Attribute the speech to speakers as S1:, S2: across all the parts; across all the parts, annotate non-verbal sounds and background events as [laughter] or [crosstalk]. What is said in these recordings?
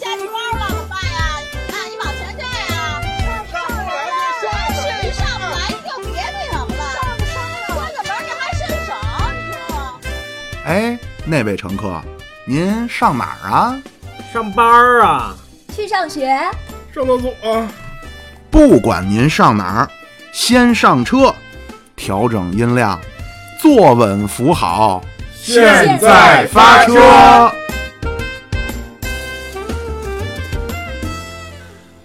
S1: 下去包了，怎么办呀？啊，你往前站呀！
S2: 上不来就下
S1: 是你上不来，你就别那什么了。关个门你还伸手，你说？
S3: 哎，那位乘客，您上哪儿啊？
S2: 上班儿啊，
S4: 去上学，
S2: 上厕所啊。
S3: 不管您上哪儿，先上车，调整音量，坐稳扶好，
S2: 现在发车。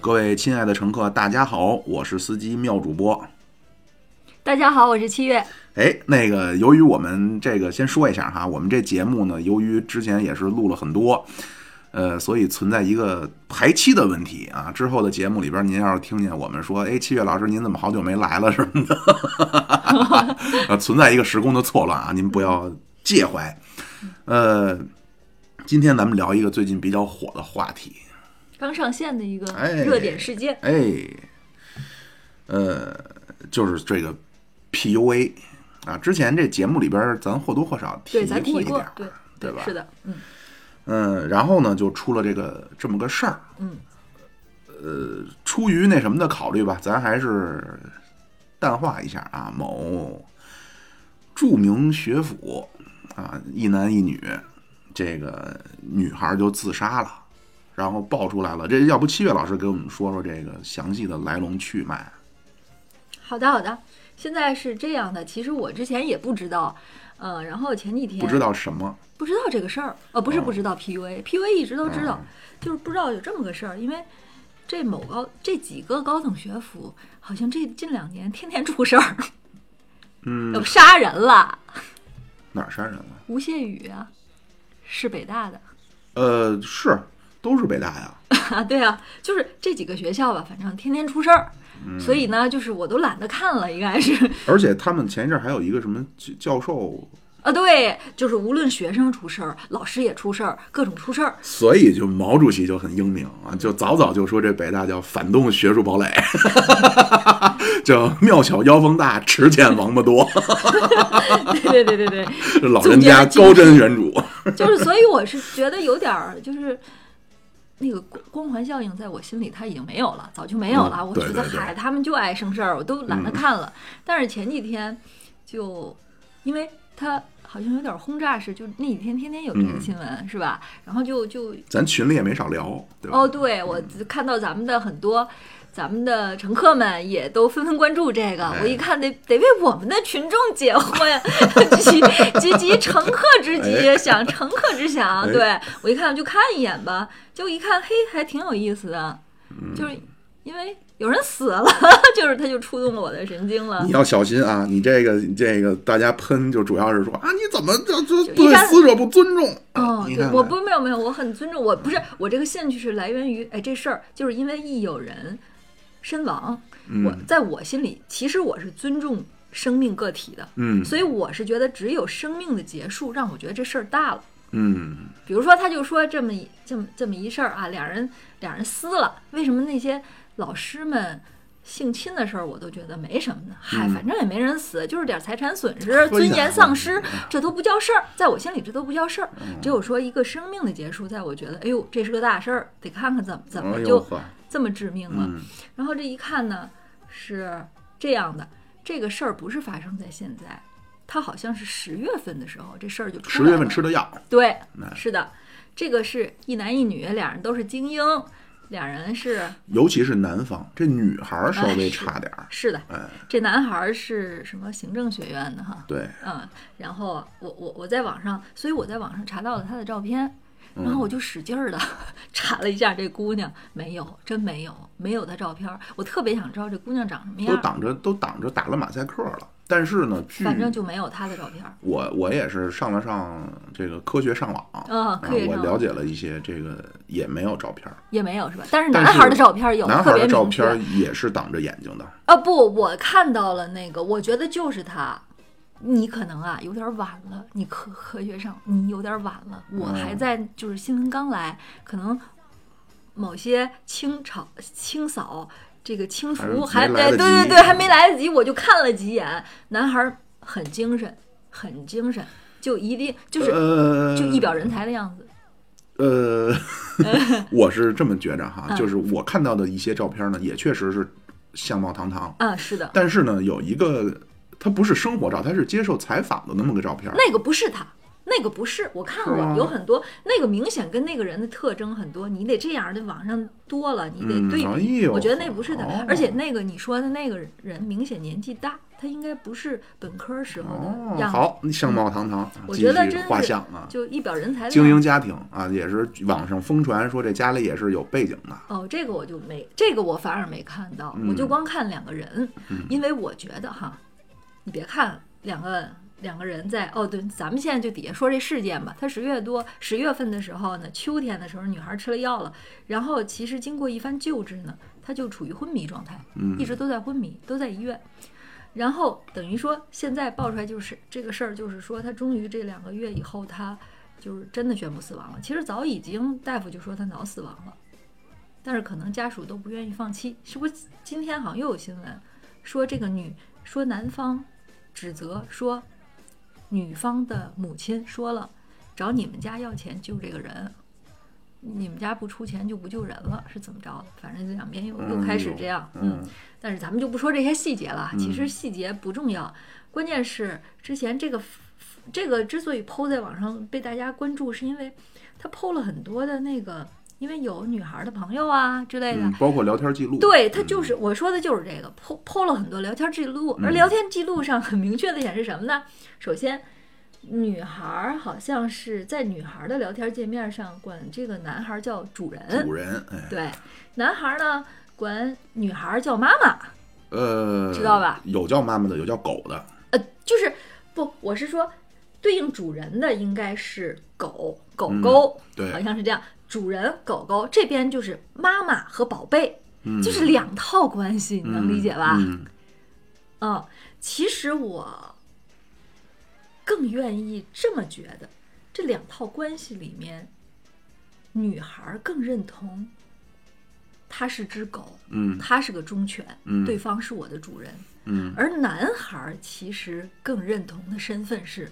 S3: 各位亲爱的乘客，大家好，我是司机妙主播。
S4: 大家好，我是七月。
S3: 哎，那个，由于我们这个先说一下哈，我们这节目呢，由于之前也是录了很多，呃，所以存在一个排期的问题啊。之后的节目里边，您要是听见我们说，哎，七月老师您怎么好久没来了什么的，呃，[laughs] 存在一个时空的错乱啊，您不要介怀。呃，今天咱们聊一个最近比较火的话题，
S4: 刚上线的一个
S3: 哎
S4: 热点事件，
S3: 哎，呃，就是这个 PUA 啊，之前这节目里边咱或多或少提过一点
S4: 对
S3: 吧？
S4: 是的，嗯，
S3: 嗯，然后呢，就出了这个这么个事儿。
S4: 嗯，
S3: 呃，出于那什么的考虑吧，咱还是淡化一下啊。某著名学府啊，一男一女，这个女孩就自杀了，然后爆出来了。这要不七月老师给我们说说这个详细的来龙去脉？
S4: 好的好的。现在是这样的，其实我之前也不知道，呃，然后前几天
S3: 不知道什么？
S4: 不知道这个事儿，呃，不是
S3: 哦
S4: 不知道 PUA，PUA 一直都知道，
S3: 嗯
S4: 就是不知道有这么个事儿，因为这某高这几个高等学府好像这近两年天天出事儿，
S3: 嗯
S4: 有，杀人了，
S3: 哪儿杀人了？
S4: 吴谢宇啊，是北大的。
S3: 呃，是，都是北大呀。[laughs]
S4: 啊，对啊，就是这几个学校吧，反正天天出事儿，
S3: 嗯。
S4: 所以呢，就是我都懒得看了，应该是。
S3: 而且他们前一阵儿还有一个什么教教授。[laughs]
S4: 啊，对，就是无论学生出事儿，老师也出事儿，各种出事儿，
S3: 所以就毛主席就很英明啊，就早早就说这北大叫反动学术堡垒，[laughs] 叫庙小妖风大，池见王八多，
S4: 对对对对
S3: 对。老人家高瞻远瞩。
S4: 就是所以我是觉得有点儿就是。那个光光环效应在我心里它已经没有了，早就没有了。
S3: 嗯
S4: 我觉得嗨，他们就爱生事儿，我都懒得
S3: 嗯
S4: 看了。但是前几天就因为他好像有点轰炸式，就那几天天天有这个
S3: 嗯
S4: 新闻、是吧？然后就就
S3: 咱群里也没少聊，对吧？
S4: 哦，对，我看到咱们的很多。咱们的乘客们也都纷纷关注这个，
S3: 哎
S4: 我一看得得为我们的群众解惑呀，[laughs] 急急急乘客之急，
S3: 哎
S4: 想乘客之想。
S3: 哎
S4: 对我一看就看一眼吧，就一看，嘿，还挺有意思的，
S3: 嗯
S4: 就是因为有人死了，[laughs] 就是他就触动了我的神经了
S3: 你。要小心啊！你这个你这个大家喷就主要是说啊，你怎么就就对死者不尊重？
S4: 哦，对，我不没有没有，我很尊重，我不是我这个兴趣是来源于，哎，这事儿就是因为一有人身亡，我
S3: 嗯
S4: 在我心里，其实我是尊重生命个体的，
S3: 嗯。
S4: 所以我是觉得只有生命的结束，让我觉得这事儿大了。
S3: 嗯。
S4: 比如说，他就说这么一这么这么一事儿啊，两人两人撕了，为什么那些老师们性侵的事儿，我都觉得没什么呢？嗨，
S3: 嗯。
S4: 反正也没人死，就是点财产损失、尊严丧失这都不叫事儿，在我心里这都不叫事儿。
S3: 嗯。
S4: 只有说一个生命的结束，在我觉得，哎呦，这是个大事儿，得看看怎么怎么就
S3: 呵，
S4: 这么致命了。
S3: 嗯
S4: 然后这一看呢，是这样的，这个事儿不是发生在现在，它好像是十月份的时候，这事儿就出来了。
S3: 十月份吃的药，
S4: 对
S3: 哎，
S4: 是的，这个是一男一女，两人都是精英，两人是
S3: 尤其是男方，这女孩儿稍微差点儿。
S4: 是的，
S3: 哎，
S4: 这男孩儿是什么行政学院的哈，
S3: 对，
S4: 嗯，然后我我我在网上，所以我在网上查到了他的照片。然
S3: 嗯
S4: 后我就使劲儿的 [laughs] 查了一下这姑娘，没有，真没有，没有她照片儿。我特别想知道这姑娘长什么样，
S3: 都挡着都挡着打了马赛克了。但是呢，
S4: 反正就没有她的照片儿。
S3: 我我也是上了上这个科学上网，
S4: 嗯
S3: 啊
S4: 科学
S3: 我了解了一些，这个也没有照片儿。
S4: 也没有是吧？但是男孩儿的照片儿有，
S3: 男孩儿的照片儿也是挡着眼睛的。
S4: 啊不，我看到了那个，我觉得就是他。你可能啊有点晚了，你科科学上你有点晚了，我还
S3: 嗯
S4: 在就是新闻刚来，可能某些清炒清扫这个清除还对对对还没来得及，我就看了几眼，男孩儿很精神，很精神，就一定就是
S3: 呃，
S4: 就一表人才的样子。
S3: 呃，[laughs] [laughs] 我是这么觉着哈，
S4: 嗯。
S3: 就是我看到的一些照片呢，也确实是相貌堂堂，
S4: 啊，是的，
S3: 但是呢，有一个它不是生活照，他是接受采访的那么个照片。
S4: 那个不是他，那个不是，我看过，有很多那个明显跟那个人的特征很多，你得这样的网上多了，你得
S3: 嗯
S4: 对比。
S3: 哎
S4: 我觉得那不是他，
S3: 哦
S4: 而且那个你说的那个人明显年纪大，他应该不是本科时候
S3: 哦
S4: 的，样子，
S3: 好，相貌堂堂，
S4: 我觉得真是
S3: 画像啊。
S4: 就一表人才的
S3: 精英。家庭啊，也是网上疯传说这家里也是有背景的。
S4: 哦，这个我就没，这个我反而没看到，
S3: 嗯
S4: 我就光看两个人，因为我觉得哈，你别看两个两个人在哦，对，咱们现在就底下说这事件吧，他十月多十月份的时候呢，秋天的时候女孩吃了药了，然后其实经过一番救治呢，她就处于昏迷状态，
S3: 嗯
S4: 一直都在昏迷，都在医院。然后等于说，现在爆出来就是这个事儿，就是说她终于这两个月以后，她就是真的宣布死亡了。其实早已经大夫就说她脑死亡了，但是可能家属都不愿意放弃。是不是今天好像又有新闻说这个女说男方指责说女方的母亲说了，找你们家要钱救这个人，你们家不出钱就不救人了，是怎么着的？反正这两边又又开始这样，
S3: 嗯
S4: 但是咱们就不说这些细节了，
S3: 嗯
S4: 其实细节不重要，关键是之前这个这个之所以抛在网上被大家关注，是因为他抛了很多的那个，因为有女孩的朋友啊之类的，
S3: 嗯，包括聊天记录。
S4: 对他就是我说的就是这个，剖剖了很多聊天记录，而
S3: 嗯
S4: 聊天记录上很明确的显示什么呢？首先，女孩儿好像是在女孩儿的聊天界面上管这个男孩儿叫主人，
S3: 主人，哎，
S4: 对，男孩儿呢管女孩儿叫妈妈，
S3: 呃，
S4: 知道吧？
S3: 有叫妈妈的，有叫狗的。
S4: 呃，就是不，我是说对应主人的应该是狗狗狗，
S3: 嗯对
S4: 好像是这样，主人狗狗这边就是妈妈和宝贝，
S3: 嗯，
S4: 就是两套关系，你能理解吧？
S3: 嗯，
S4: 嗯，其实我更愿意这么觉得，这两套关系里面，女孩儿更认同他是只狗，
S3: 嗯。
S4: 他是个忠犬，
S3: 嗯。
S4: 对方是我的主人，
S3: 嗯。
S4: 而男孩儿其实更认同的身份是，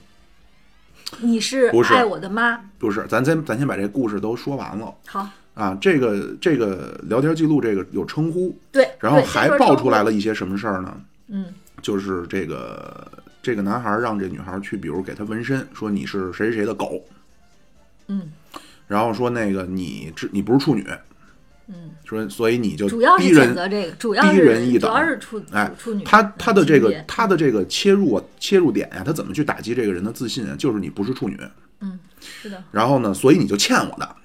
S4: 你是
S3: 不是
S4: 爱我的妈。
S3: 不是，咱先咱先把这故事都说完了
S4: 好，
S3: 啊。这个这个聊天记录这个有称呼，
S4: 对，
S3: 然后还爆出来了一些什么事儿呢？
S4: 嗯
S3: 就是这个这个男孩让这女孩去，比如给他纹身，说你是谁谁谁的狗，
S4: 嗯
S3: 然后说那个你这你不是处女，
S4: 嗯，
S3: 说所以你就
S4: 主要是
S3: 逼人
S4: 主要
S3: 逼人一等
S4: 要是处
S3: 哎
S4: 处处女
S3: 他他的这个他的这个切入啊切入点呀、他怎么去打击这个人的自信啊？就是你不是处女，
S4: 嗯是的，
S3: 然后呢，所以你就欠我的。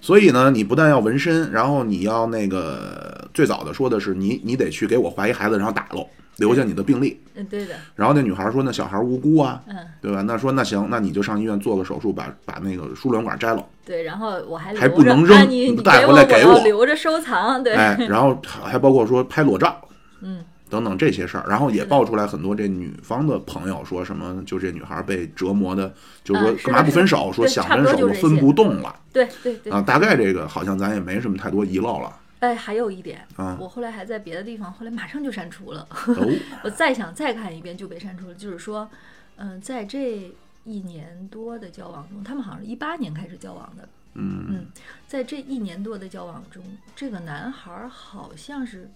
S3: 所以呢，你不但要纹身，然后你要那个最早的说的是你你得去给我怀一孩子，然后打喽，留下你的病历。
S4: 嗯对的，
S3: 然后那女孩说：“那小孩无辜啊，
S4: 嗯
S3: 对吧？那说那行，那你就上医院做个手术，把把那个输卵管摘了，
S4: 对，然后我还
S3: 还不能扔
S4: 啊你你
S3: 带回来给我
S4: 要留着收藏，对，
S3: 哎，然后还包括说拍裸照，
S4: 嗯 [laughs]
S3: 等等这些事儿，然后也爆出来很多这女方的朋友说什么，就这女孩被折磨的，就是说干嘛不分手？说想分手我分不动了
S4: 对对对
S3: 啊。大概这个好像咱也没什么太多遗漏了
S4: 哎，还有一点，
S3: 啊。
S4: 我后来还在别的地方，后来马上就删除了。
S3: 哦，[laughs]
S4: 我再想再看一遍就被删除了。就是说，嗯、在这一年多的交往中，他们好像是一八年开始交往的。
S3: 嗯
S4: 嗯，在这一年多的交往中，这个男孩儿好像是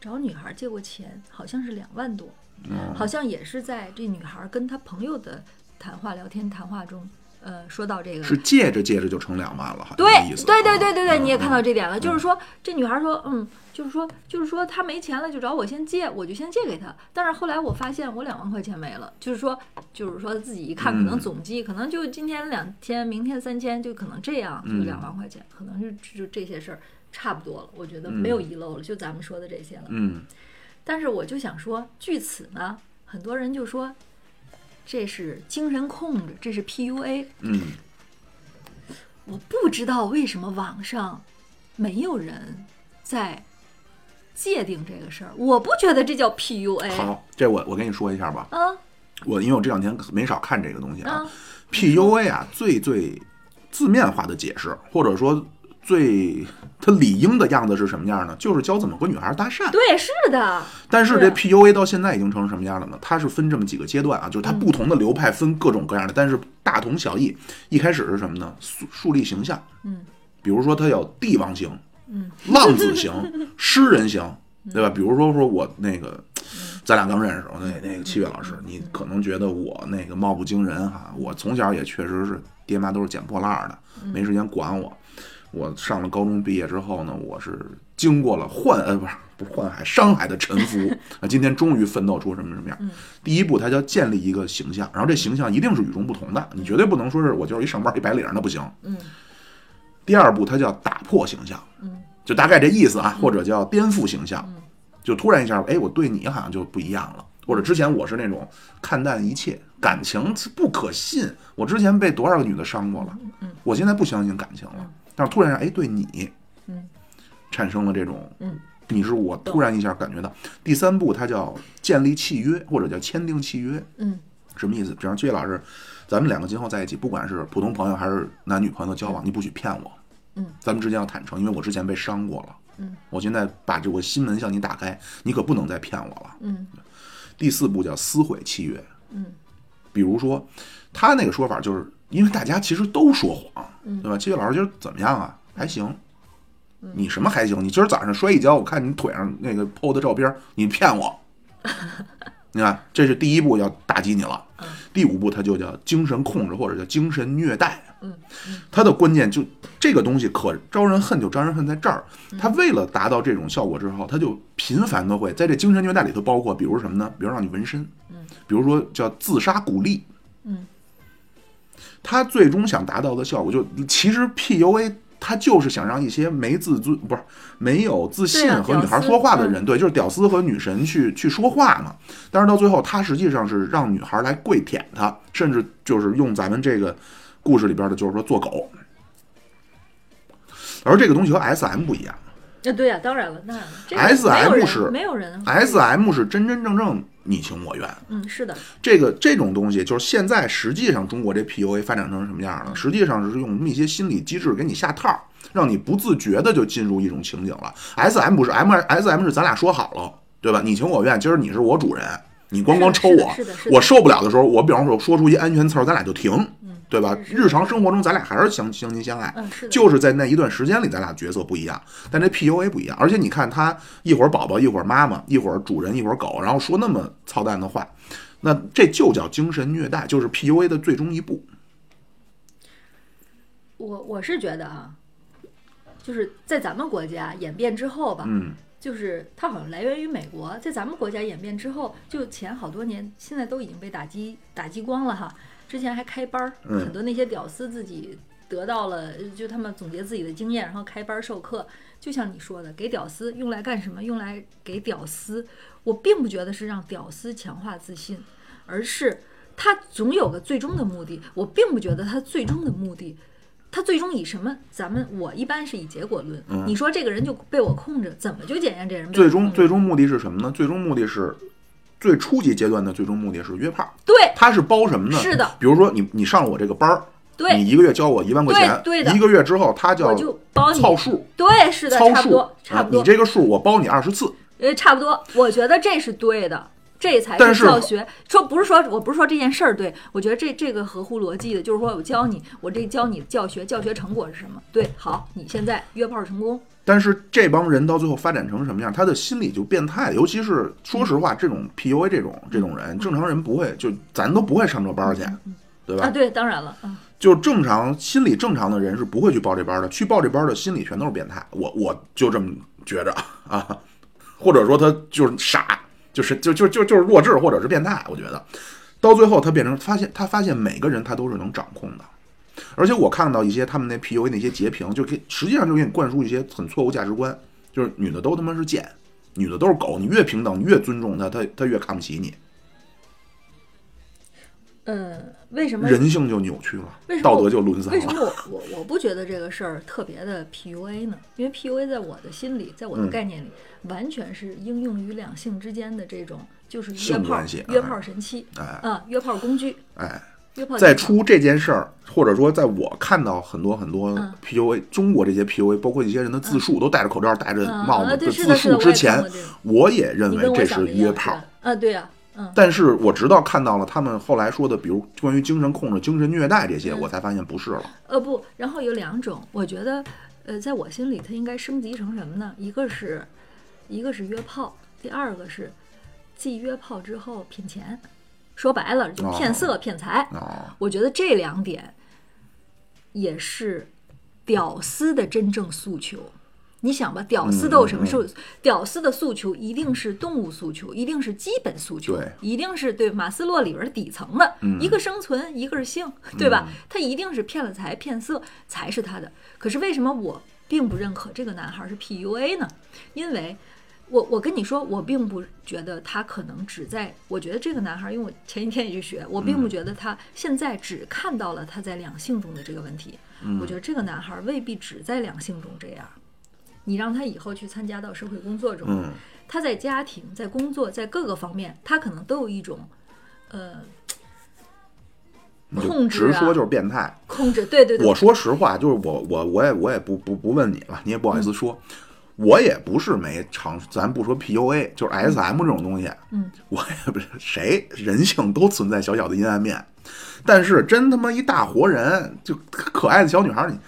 S4: 找女孩儿借过钱，好像是两万多，
S3: 嗯
S4: 好像也是在这女孩儿跟他朋友的谈话、聊天谈话中，呃，说到这个
S3: 是借着借着就成两万了，好像
S4: 对
S3: 这意思。
S4: 对对
S3: 啊
S4: 对对对，你也看到
S3: 嗯
S4: 这点了，就是说这女孩说，嗯，就是说就是说她没钱了就找我先借，我就先借给她。但是后来我发现我两万块钱没了，就是说就是说自己一看，可能
S3: 嗯
S4: 总计可能就今天两千，明天三千，就可能这样，就
S3: 嗯
S4: 两万块钱，可能就就这些事儿差不多了。我觉得没有遗漏了，就咱们说的这些了。
S3: 嗯
S4: 但是我就想说，据此呢，很多人就说这是精神控制，这是 PUA。
S3: 嗯。
S4: 我不知道为什么网上没有人在界定这个事儿，我不觉得这叫 PUA
S3: 好，这我我跟你说一下吧，
S4: 啊？
S3: 我因为我这两天没少看这个东西啊
S4: 啊
S3: ，，PUA 啊，最最字面化的解释，或者说最他理应的样子是什么样呢？就是教怎么和女孩搭讪。
S4: 对，是的，
S3: 但是这 PUA 到现在已经成什么样了呢？它是分这么几个阶段啊，就是它不同的流派分各种各样的，但是大同小异。一开始是什么呢？树树立形象，
S4: 嗯，
S3: 比如说他有帝王型，
S4: 嗯，
S3: 浪子型，[laughs] 诗人型，对吧？比如说说我那个，咱俩刚认识，我那那个七月老师，你可能觉得我那个貌不惊人哈，我从小也确实是爹妈都是捡破烂的，没时间管我。我上了高中毕业之后呢，我是经过了宦呃不是不是宦海商海的沉浮 [laughs] 啊，今天终于奋斗出什么什么样。第一步，它叫建立一个形象，然后这形象一定是与众不同的，你绝对不能说是我就是一上班一白领儿，那不行。
S4: 嗯。
S3: 第二步，它叫打破形象，
S4: 嗯，
S3: 就大概这意思啊，或者叫颠覆形象，就突然一下，哎，我对你好像就不一样了，或者之前我是那种看淡一切，感情不可信，我之前被多少个女的伤过了，
S4: 嗯
S3: 我现在不相信感情了，但是突然哎，对你，
S4: 嗯，
S3: 产生了这种，
S4: 嗯，
S3: 你是我突然一下感觉到。第三步，它叫建立契约，或者叫签订契约，
S4: 嗯
S3: 什么意思？比方崔老师，咱们两个今后在一起，不管是普通朋友还是男女朋友交往，你不许骗我。
S4: 嗯，
S3: 咱们之间要坦诚，因为我之前被伤过了。
S4: 嗯，
S3: 我现在把这个心门向你打开，你可不能再骗我了。
S4: 嗯
S3: 第四步叫撕毁契约，
S4: 嗯
S3: 比如说他那个说法，就是因为大家其实都说谎，
S4: 嗯
S3: 对吧？七月老师今儿怎么样啊？还行。你什么还行？你今儿早上摔一跤，我看你腿上那个 PO 的照片，你骗我。你看，这是第一步要打击你了。第五步，它就叫精神控制或者叫精神虐待。
S4: 嗯，
S3: 它的关键就这个东西可招人恨，就招人恨在这儿。他为了达到这种效果之后，他就频繁的会在这精神虐待里头包括，比如什么呢？比如让你纹身，比如说叫自杀鼓励。
S4: 嗯，
S3: 他最终想达到的效果，就其实 PUA 他就是想让一些没自尊不是没有自信和女孩说话的人，对，就是屌丝和女神去去说话嘛。但是到最后，他实际上是让女孩来跪舔他，甚至就是用咱们这个故事里边的，就是说做狗。而这个东西和 SM 不一样
S4: 啊，对呀、当然了，当然了这个
S3: SM 是
S4: 没有人
S3: ，SM 是真真正正你情我愿。
S4: 嗯，是的，
S3: 这个这种东西，就是现在实际上中国这 PUA 发展成什么样了？实际上是用一些心理机制给你下套，让你不自觉的就进入一种情景了。SM 不是 M SM 是咱俩说好了，对吧？你情我愿，今儿你是我主人，你光光抽我我受不了的时候，我比方说说出一安全词儿，咱俩就停，对吧？日常生活中咱俩还是相相亲相爱，就是在那一段时间里，咱俩角色不一样，但这 PUA 不一样。而且你看他一会儿宝宝，一会儿妈妈，一会儿主人，一会儿狗，然后说那么操蛋的话，那这就叫精神虐待，就是 PUA 的最终一步。
S4: 我我是觉得啊，就是在咱们国家演变之后吧，
S3: 嗯，
S4: 就是它好像来源于美国，在咱们国家演变之后，就前好多年，现在都已经被打击打击光了哈。之前还开班儿，
S3: 嗯
S4: 很多那些屌丝自己得到了，就他们总结自己的经验，然后开班儿授课。就像你说的，给屌丝用来干什么？用来给屌丝，我并不觉得是让屌丝强化自信，而是他总有个最终的目的。我并不觉得他最终的目的。他最终以什么？咱们我一般是以结果论。
S3: 嗯
S4: 你说这个人就被我控制，怎么就检验这人
S3: 最终最终目的是什么呢？最终目的是最初级阶段的最终目的是约炮，
S4: 对
S3: 他是包什么呢？
S4: 是的，
S3: 比如说你你上了我这个班儿，
S4: 对你，
S3: 一个月交我一万块钱，
S4: 对对的
S3: 一个月之后他叫
S4: 我就包你
S3: 操数，
S4: 对，是的，差不多，差
S3: 啊
S4: 不，多
S3: 你，这个数我包你二十次，
S4: 呃，差不多。我觉得这是对的，这才
S3: 是
S4: 教学。说不是说我不是说这件事儿对，我觉得这这个合乎逻辑的，就是说我教你，我这教你教学，教学成果是什么？对，好，你现在约炮成功，
S3: 但是这帮人到最后发展成什么样，他的心理就变态。尤其是说实话，这种 PUA 这种这种人，正常人不会，就咱都不会上这班去，对吧？
S4: 啊，对，当然了，嗯，
S3: 就正常心理正常的人是不会去报这班的，去报这班的心理全都是变态。我我就这么觉着啊，或者说他就是傻，就是就就就就是弱智或者是变态。我觉得到最后他变成发现他发现每个人他都是能掌控的。而且我看到一些他们那 PUA 那些截屏，就给实际上就给你灌输一些很错误价值观，就是女的都他妈是贱，女的都是狗，你越平等，你越尊重她，她她越看不起你，
S4: 嗯，为什么
S3: 人性就扭曲了
S4: 为，什么
S3: 道德就沦丧了
S4: 为什么
S3: 了。
S4: 我我我不觉得这个事儿特别的 PUA 呢？因为 PUA 在我的心里，在我的
S3: 嗯
S4: 概念里，完全是应用于两性之间的这种，就是约炮
S3: 性关系
S4: 约
S3: 哎
S4: 炮神器
S3: 哎
S4: 啊，约炮工具。
S3: 哎，在出这件事儿，或者说在我看到很多很多
S4: 嗯。
S3: PUA，、中国这些 PUA，包括一些人的自述，都戴着口罩、戴着
S4: 嗯
S3: 帽子自述之前我也认为这是约炮。
S4: 啊，对呀、嗯，
S3: 但是我直到看到了他们后来说的，比如关于精神控制、精神虐待这些，
S4: 嗯。
S3: 我才发现不是了。
S4: 呃不，然后有两种，我觉得，呃，在我心里它应该升级成什么呢？一个是，一个是约炮，第二个是继约炮之后骗钱，说白了就骗色、骗财。
S3: 哦，
S4: 我觉得这两点也是屌丝的真正诉求。你想吧，屌丝都有什么
S3: 嗯
S4: 诉？屌丝的诉求一定是动物诉求，一定是基本诉求
S3: 对，
S4: 一定是对马斯洛里边底层的，
S3: 嗯
S4: 一个生存，一个是性，对吧？他一定是骗了财、骗色才是他的。可是为什么我并不认可这个男孩是 PUA 呢？因为我我跟你说，我并不觉得他可能只在，我觉得这个男孩，因为我前一天也去学，我并不觉得他现在只看到了他在两性中的这个问题。我觉得这个男孩未必只在两性中这样。你让他以后去参加到社会工作中，
S3: 嗯，
S4: 他在家庭、在工作、在各个方面，他可能都有一种，呃，控制啊
S3: 直说就是变态。
S4: 控制。对对对，
S3: 我说实话，就是我我我也我也不不不问你了，你也不好意思说，我也不是没尝，咱不说 PUA，就是 SM 这种东西，
S4: 嗯，
S3: 我也不是谁人性都存在小小的阴暗面，但是真他妈一大活人，就可爱的小女孩，你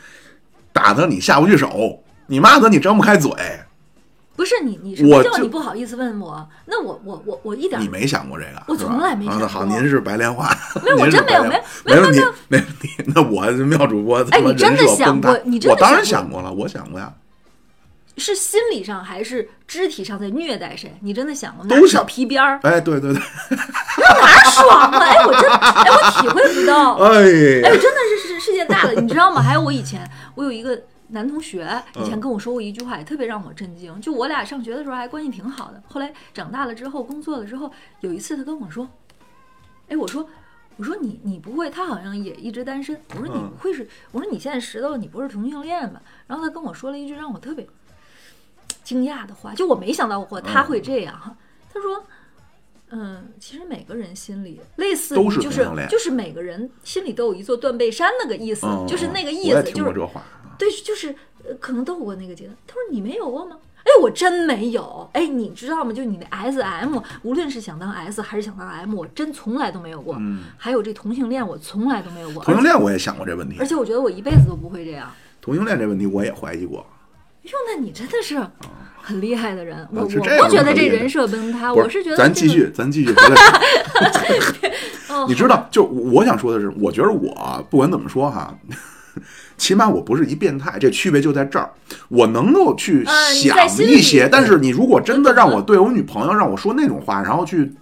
S3: 打她你下不去手，你骂她你张不开嘴，
S4: 不是你，你什么
S3: 我
S4: 叫你不好意思问我？那我我我我一点
S3: 你没想过这个？
S4: 我从来没想
S3: 啊好，您是白莲花，
S4: 没有 [laughs] 我真没有没有
S3: 没问题
S4: 没有，
S3: 没问题。那我妙主播
S4: 哎你真的想过
S3: 我当然
S4: 想
S3: 想过了，我想过呀。
S4: 是心理上还是肢体上在虐待谁？你真的想过
S3: 都
S4: 拿小皮鞭儿
S3: 哎，对对对，
S4: 哪 [laughs] 爽啊？哎，我真哎，我体会不到。[laughs]
S3: 哎
S4: 哎，真的是世世界大了，你知道吗？还有我以前，我有一个男同学，以前跟我说过一句话，也特别让我震惊。就我俩上学的时候还关系挺好的，后来长大了之后，工作了之后，有一次他跟我说：“哎，我说，我说你你不会？他好像也一直单身。我说你
S3: 嗯
S4: 不会是？我说你现在知道了，你不是同性恋吧？”然后他跟我说了一句让我特别惊讶的话，就我没想到过他会这样哈。他说。嗯，其实每个人心里类似
S3: 都
S4: 于就是就是每个人心里都有一座断背山那个意思，
S3: 嗯
S4: 就是那个意思，就是
S3: 这话。
S4: 对，就是呃可能都有过那个阶段。他说你没有过吗？哎，我真没有。哎，你知道吗？就你那 S M，无论是想当 S 还是想当 M，我真从来都没有过。
S3: 嗯
S4: 还有这同性恋，我从来都没有过。
S3: 同性恋我也想过这问题
S4: 而，且我觉得我一辈子都不会这样。
S3: 同性恋这问题我也怀疑过。
S4: 哟，那你真的是很厉害的人。我我
S3: 啊是这样
S4: 不觉得这人设崩塌，我是觉得
S3: 咱继续，咱继续回来。[laughs]
S4: 哦
S3: 你知道，就我想说的是，我觉得我不管怎么说哈，起码我不是一变态，这区别就在这儿。我能够去想一些，但是你如果真的让我对我女朋友让我说那种话，然后去，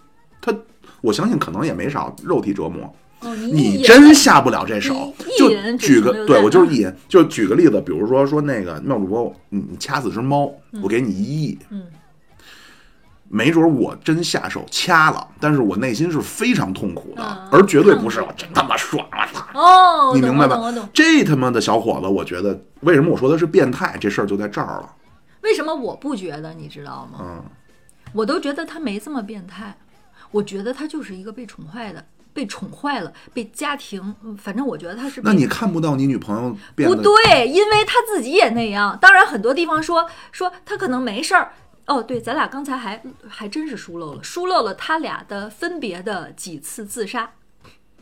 S3: 她，我相信可能也没少肉体折磨。
S4: 哦，你
S3: 你真下不了这手，就举个对我就是一人，就举个例子，比如说说那个妙主播，你你掐死只猫，我给你一亿，
S4: 嗯，
S3: 没准我真下手掐了，但是我内心是非常痛苦的，
S4: 嗯
S3: 而绝对不是我真他妈爽了！操
S4: 哦，
S3: 你明白吧。这他妈的小伙子，我觉得为什么我说他是变态，这事儿就在这儿了。
S4: 为什么我不觉得？你知道吗？
S3: 嗯，
S4: 我都觉得他没这么变态，我觉得他就是一个被宠坏的，被宠坏了，被家庭，嗯反正我觉得他是。
S3: 那你看不到你女朋友变
S4: 不对，因为他自己也那样。当然，很多地方说说他可能没事儿。哦，对，咱俩刚才还还真是疏漏了，疏漏了他俩的分别的几次自杀。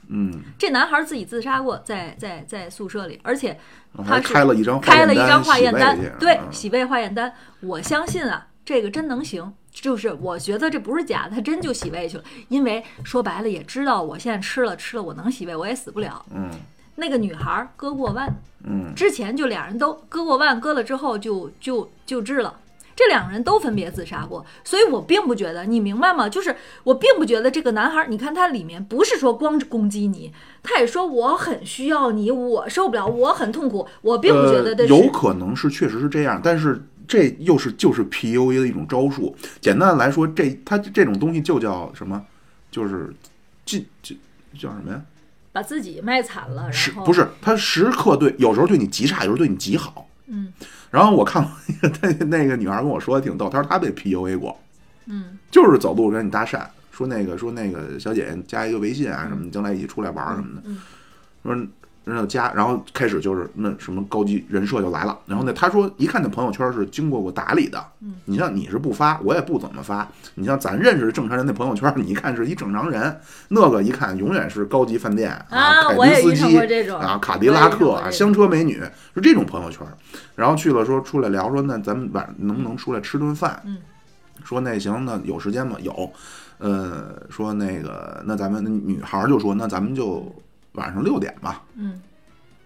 S3: 嗯，
S4: 这男孩自己自杀过，在在在宿舍里，而且他是
S3: 开了一张化验单
S4: 开了一张化验单对，
S3: 嗯
S4: 洗胃化验单。我相信啊，这个真能行。就是我觉得这不是假的，他真就洗胃去了。因为说白了，也知道我现在吃了吃了，我能洗胃，我也死不了。
S3: 嗯
S4: 那个女孩割过腕，
S3: 嗯
S4: 之前就俩人都割过腕，割了之后就就就治了。这两个人都分别自杀过，所以我并不觉得，你明白吗？就是我并不觉得这个男孩，你看他里面不是说光攻击你，他也说我很需要你，我受不了，我很痛苦，我并不觉得这
S3: 呃、有可能是确实是这样，但是这又是就是 PUA 的一种招数。简单的来说，这它这种东西就叫什么？就是进进叫什么呀？
S4: 把自己卖惨了，然后
S3: 时不是他时刻对，有时候对你极差，有时候对你极好。
S4: 嗯
S3: 然后我看过一个那那个女孩跟我说的挺逗，她说她被 PUA 过，
S4: 嗯
S3: 就是走路跟你搭讪，说那个说那个小姐姐加一个微信啊什么，将来一起出来玩儿什么的。
S4: 嗯
S3: 说然后加，然后开始就是那什么高级人设就来了。然后呢，他说一看那朋友圈是经过过打理的。
S4: 嗯
S3: 你像你是不发，我也不怎么发。你像咱认识的正常人的朋友圈，你一看是一正常人，那个一看永远是高级饭店
S4: 啊我也遇上
S3: 迪斯基啊，卡迪拉克啊，香车美女是这种朋友圈。然后去了说出来聊说，那咱们晚上能不能出来吃顿饭？
S4: 嗯
S3: 说那行，那有时间吗？有。呃，说那个那咱们那女孩儿就说那咱们就晚上六点吧。
S4: 嗯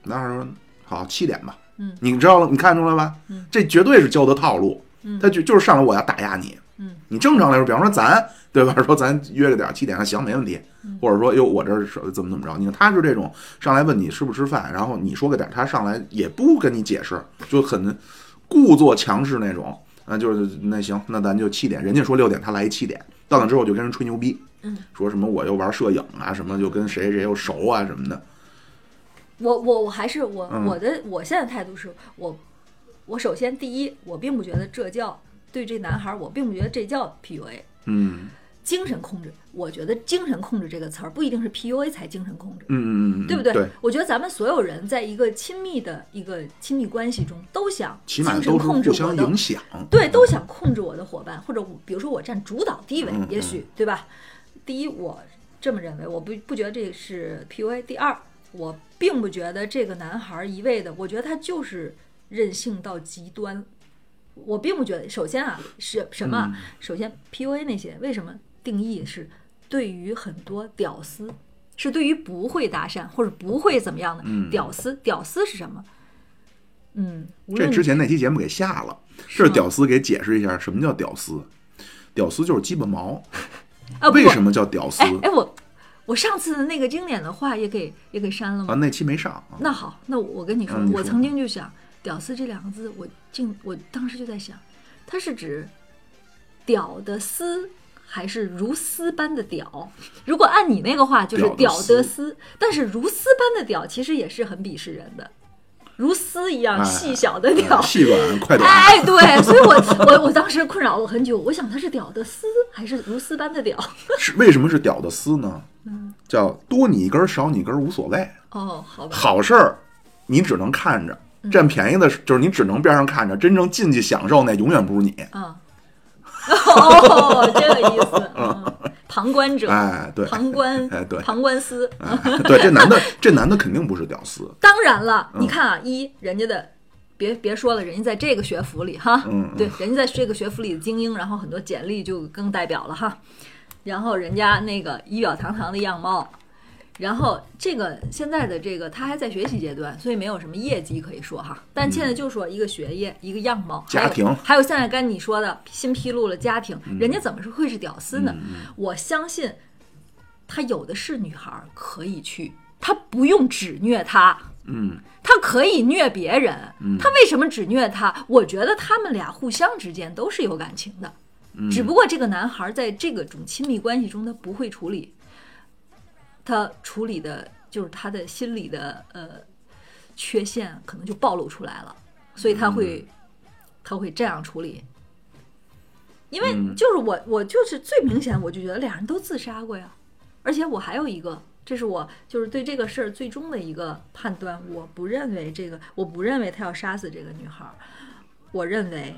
S3: 男孩说好七点吧。
S4: 嗯，
S3: 你知道了，你看出来吧？
S4: 嗯，
S3: 这绝对是教的套路。
S4: 嗯
S3: 他就就是上来我要打压你。
S4: 嗯，
S3: 你正常来说，比方说咱对吧？说咱约个点儿七点，行没问题。
S4: 嗯
S3: 或者说哟，我这儿是怎么怎么着？你看他是这种上来问你吃不吃饭，然后你说个点儿，他上来也不跟你解释，就很故作强势那种。啊，就是那行，那咱就七点，人家说六点，他来一七点，到那之后就跟人吹牛逼，
S4: 嗯，
S3: 说什么我又玩摄影啊，什么就跟谁谁又熟啊什么的。
S4: 我我我还是我、
S3: 嗯
S4: 我的我现在态度是我我首先第一，我并不觉得这叫对这男孩，我并不觉得这叫 PUA。
S3: 嗯
S4: 精神控制，我觉得“精神控制”这个词儿不一定是 PUA 才精神控制，
S3: 嗯嗯嗯，
S4: 对不对？
S3: 对，
S4: 我觉得咱们所有人在一个亲密的一个亲密关系中，都想
S3: 起码
S4: 精神控制我的
S3: 互相影，响。
S4: 对，都想控制我的伙伴，或者比如说我占主导地位
S3: 嗯，
S4: 也许对吧？第一，我这么认为，我不不觉得这是 PUA。第二，我并不觉得这个男孩儿一味的，我觉得他就是任性到极端。我并不觉得，首先啊，是什么首先 PUA 那些为什么定义是对于很多屌丝，是对于不会搭讪或者不会怎么样的、
S3: 嗯
S4: 屌丝。屌丝是什么？嗯，
S3: 这之前那期节目给下了，
S4: 是
S3: 屌丝给解释一下什么叫屌丝。屌丝就是鸡巴毛，
S4: 啊，
S3: 为什么叫屌丝
S4: 哎哎，我我上次的那个经典的话也给也给删了吗？
S3: 啊？那期没上啊。
S4: 那好，那我跟你说，我
S3: 嗯你说
S4: 曾经就想“屌丝”这两个字，我竟我当时就在想，它是指屌的丝。还是如丝般的屌，如果按你那个话，就是
S3: 屌的丝。
S4: 但是如丝般的屌，其实也是很鄙视人的，如丝一样
S3: 哎
S4: 细小的屌。
S3: 哎细软 [laughs] 快短，
S4: 哎，对，所以我我我当时困扰了我很久，我想它是屌的丝还是如丝般的屌？[laughs]
S3: 是为什么是屌的丝呢？
S4: 嗯
S3: 叫多你一根儿少你一根儿无所谓，
S4: 哦，好吧，
S3: 好事儿你只能看着，
S4: 嗯
S3: 占便宜的就是你只能边上看着，真正进去享受那永远不是你。
S4: 啊，哦，这个意思，[laughs] 嗯，旁观者，
S3: 哎，对，
S4: 旁观，
S3: 哎对。
S4: 旁观丝。
S3: 哎对，这男的 [laughs] 这男的肯定不是屌丝，
S4: 当然了，
S3: 嗯。
S4: 你看啊，一人家的。别别说了，人家在这个学府里哈，对，人家在这个学府里的精英，然后很多简历就更代表了哈，然后人家那个仪表堂堂的样貌，然后这个现在的这个他还在学习阶段，所以没有什么业绩可以说哈。但现在就说一个学业，一个样貌，
S3: 家庭。
S4: 还有现在跟你说的新披露了家庭，
S3: 嗯
S4: 人家怎么是会是屌丝呢？我相信他有的是女孩儿可以去，他不用只虐他，
S3: 嗯，
S4: 他可以虐别人，他为什么只虐他？我觉得他们俩互相之间都是有感情的，
S3: 嗯。
S4: 只不过这个男孩在这个种亲密关系中他不会处理，他处理的就是他的心理的呃缺陷可能就暴露出来了，所以他会、他会这样处理。因为就是我，我就是最明显，我就觉得俩人都自杀过呀，而且我还有一个，这是我就是对这个事儿最终的一个判断，我不认为这个，我不认为他要杀死这个女孩儿，我认为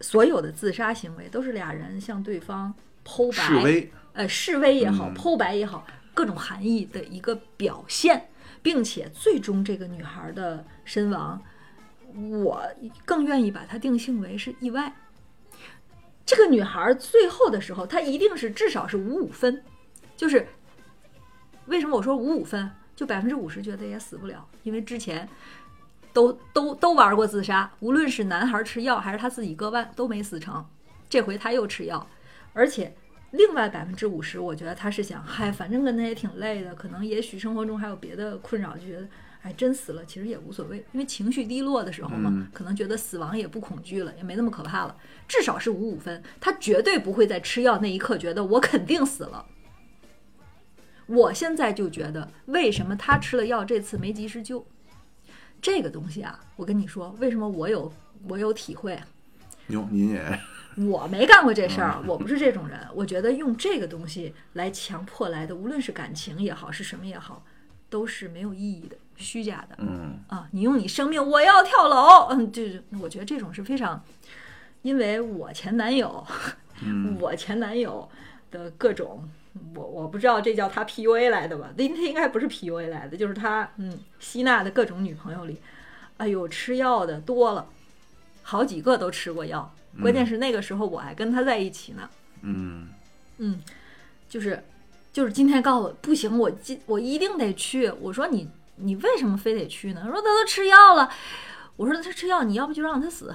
S4: 所有的自杀行为都是俩人向对方剖白，
S3: 示威，
S4: 呃，示威也好，
S3: 嗯
S4: 剖白也好，各种含义的一个表现，并且最终这个女孩的身亡，我更愿意把它定性为是意外。这个女孩最后的时候，她一定是至少是五五分，就是为什么我说五五分？就百分之五十觉得也死不了，因为之前都都都玩过自杀，无论是男孩吃药还是他自己割腕都没死成，这回他又吃药，而且另外百分之五十，我觉得他是想，嗨，反正跟他也挺累的，可能也许生活中还有别的困扰，就觉得，哎，真死了其实也无所谓，因为情绪低落的时候嘛，
S3: 嗯
S4: 可能觉得死亡也不恐惧了，也没那么可怕了，至少是五五分，他绝对不会在吃药那一刻觉得我肯定死了。我现在就觉得，为什么他吃了药这次没及时救？这个东西啊，我跟你说，为什么我有我有体会？
S3: 哟，您也
S4: 我没干过这事儿，我不是这种人。我觉得用这个东西来强迫来的，无论是感情也好，是什么也好，都是没有意义的、虚假的。
S3: 嗯
S4: 啊，你用你生命，我要跳楼，嗯，[laughs] 就是我觉得这种是非常，因为我前男友，
S3: 嗯 [laughs]
S4: 我前男友的各种，我我不知道这叫他 PUA 来的吧？那他应该不是 PUA 来的，就是他嗯吸纳的各种女朋友里，哎呦，吃药的多了，好几个都吃过药，关键是那个时候我还跟他在一起呢，
S3: 嗯
S4: 嗯，就是就是今天告诉我不行，我今我一定得去。我说你你为什么非得去呢？他说他都吃药了。我说他吃药，你要不就让他死。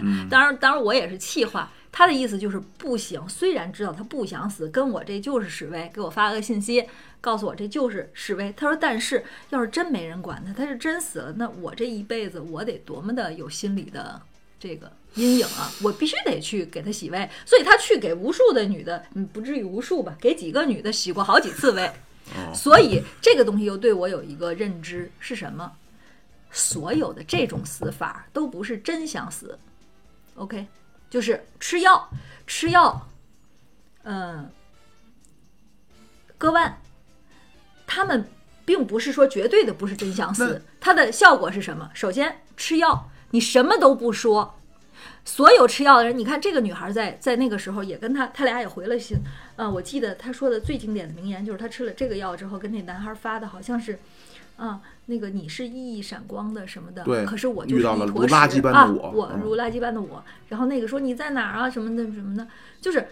S3: 嗯 [laughs]
S4: 当然当然我也是气话，他的意思就是不行。虽然知道他不想死，跟我这就是示威，给我发了个信息，告诉我这就是示威。他说但是要是真没人管他，他是真死了，那我这一辈子我得多么的有心理的这个阴影啊！我必须得去给他洗胃，所以他去给无数的女的，嗯，不至于无数吧，给几个女的洗过好几次胃。[laughs]
S3: 哦
S4: 所以这个东西又对我有一个认知是什么？所有的这种死法都不是真想死，OK，就是吃药，吃药，嗯，割腕，他们并不是说绝对的不是真想死，它的效果是什么？首先吃药，你什么都不说。所有吃药的人，你看这个女孩在在那个时候也跟他，他俩也回了信。啊、我记得她说的最经典的名言就是她吃了这个药之后，跟那男孩发的好像是，啊，那个你是熠熠闪光的什么的，
S3: 对
S4: 可是我就
S3: 如垃
S4: 屎
S3: 圾般的
S4: 啊，
S3: 我嗯
S4: 我如垃圾般的我。然后那个说你在哪儿啊什么的什么的，就是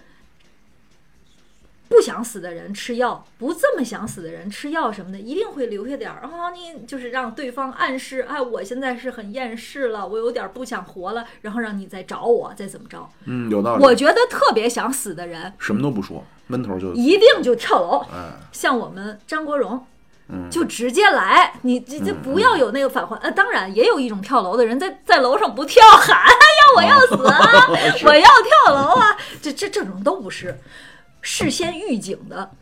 S4: 不想死的人吃药，不这么想死的人吃药什么的，一定会留下点儿啊，你就是让对方暗示，哎，我现在是很厌世了，我有点不想活了，然后让你再找我，再怎么着。
S3: 嗯，有道理。
S4: 我觉得特别想死的人，
S3: 什么都不说，闷头就
S4: 一定就跳楼。
S3: 哎，
S4: 像我们张国荣，
S3: 嗯
S4: 就直接来，你这这不要有那个返还。呃，当然也有一种跳楼的人在在楼上不跳，喊哎呀我要死啊，[laughs] 我要跳楼啊，这这这种都不是事先预警的，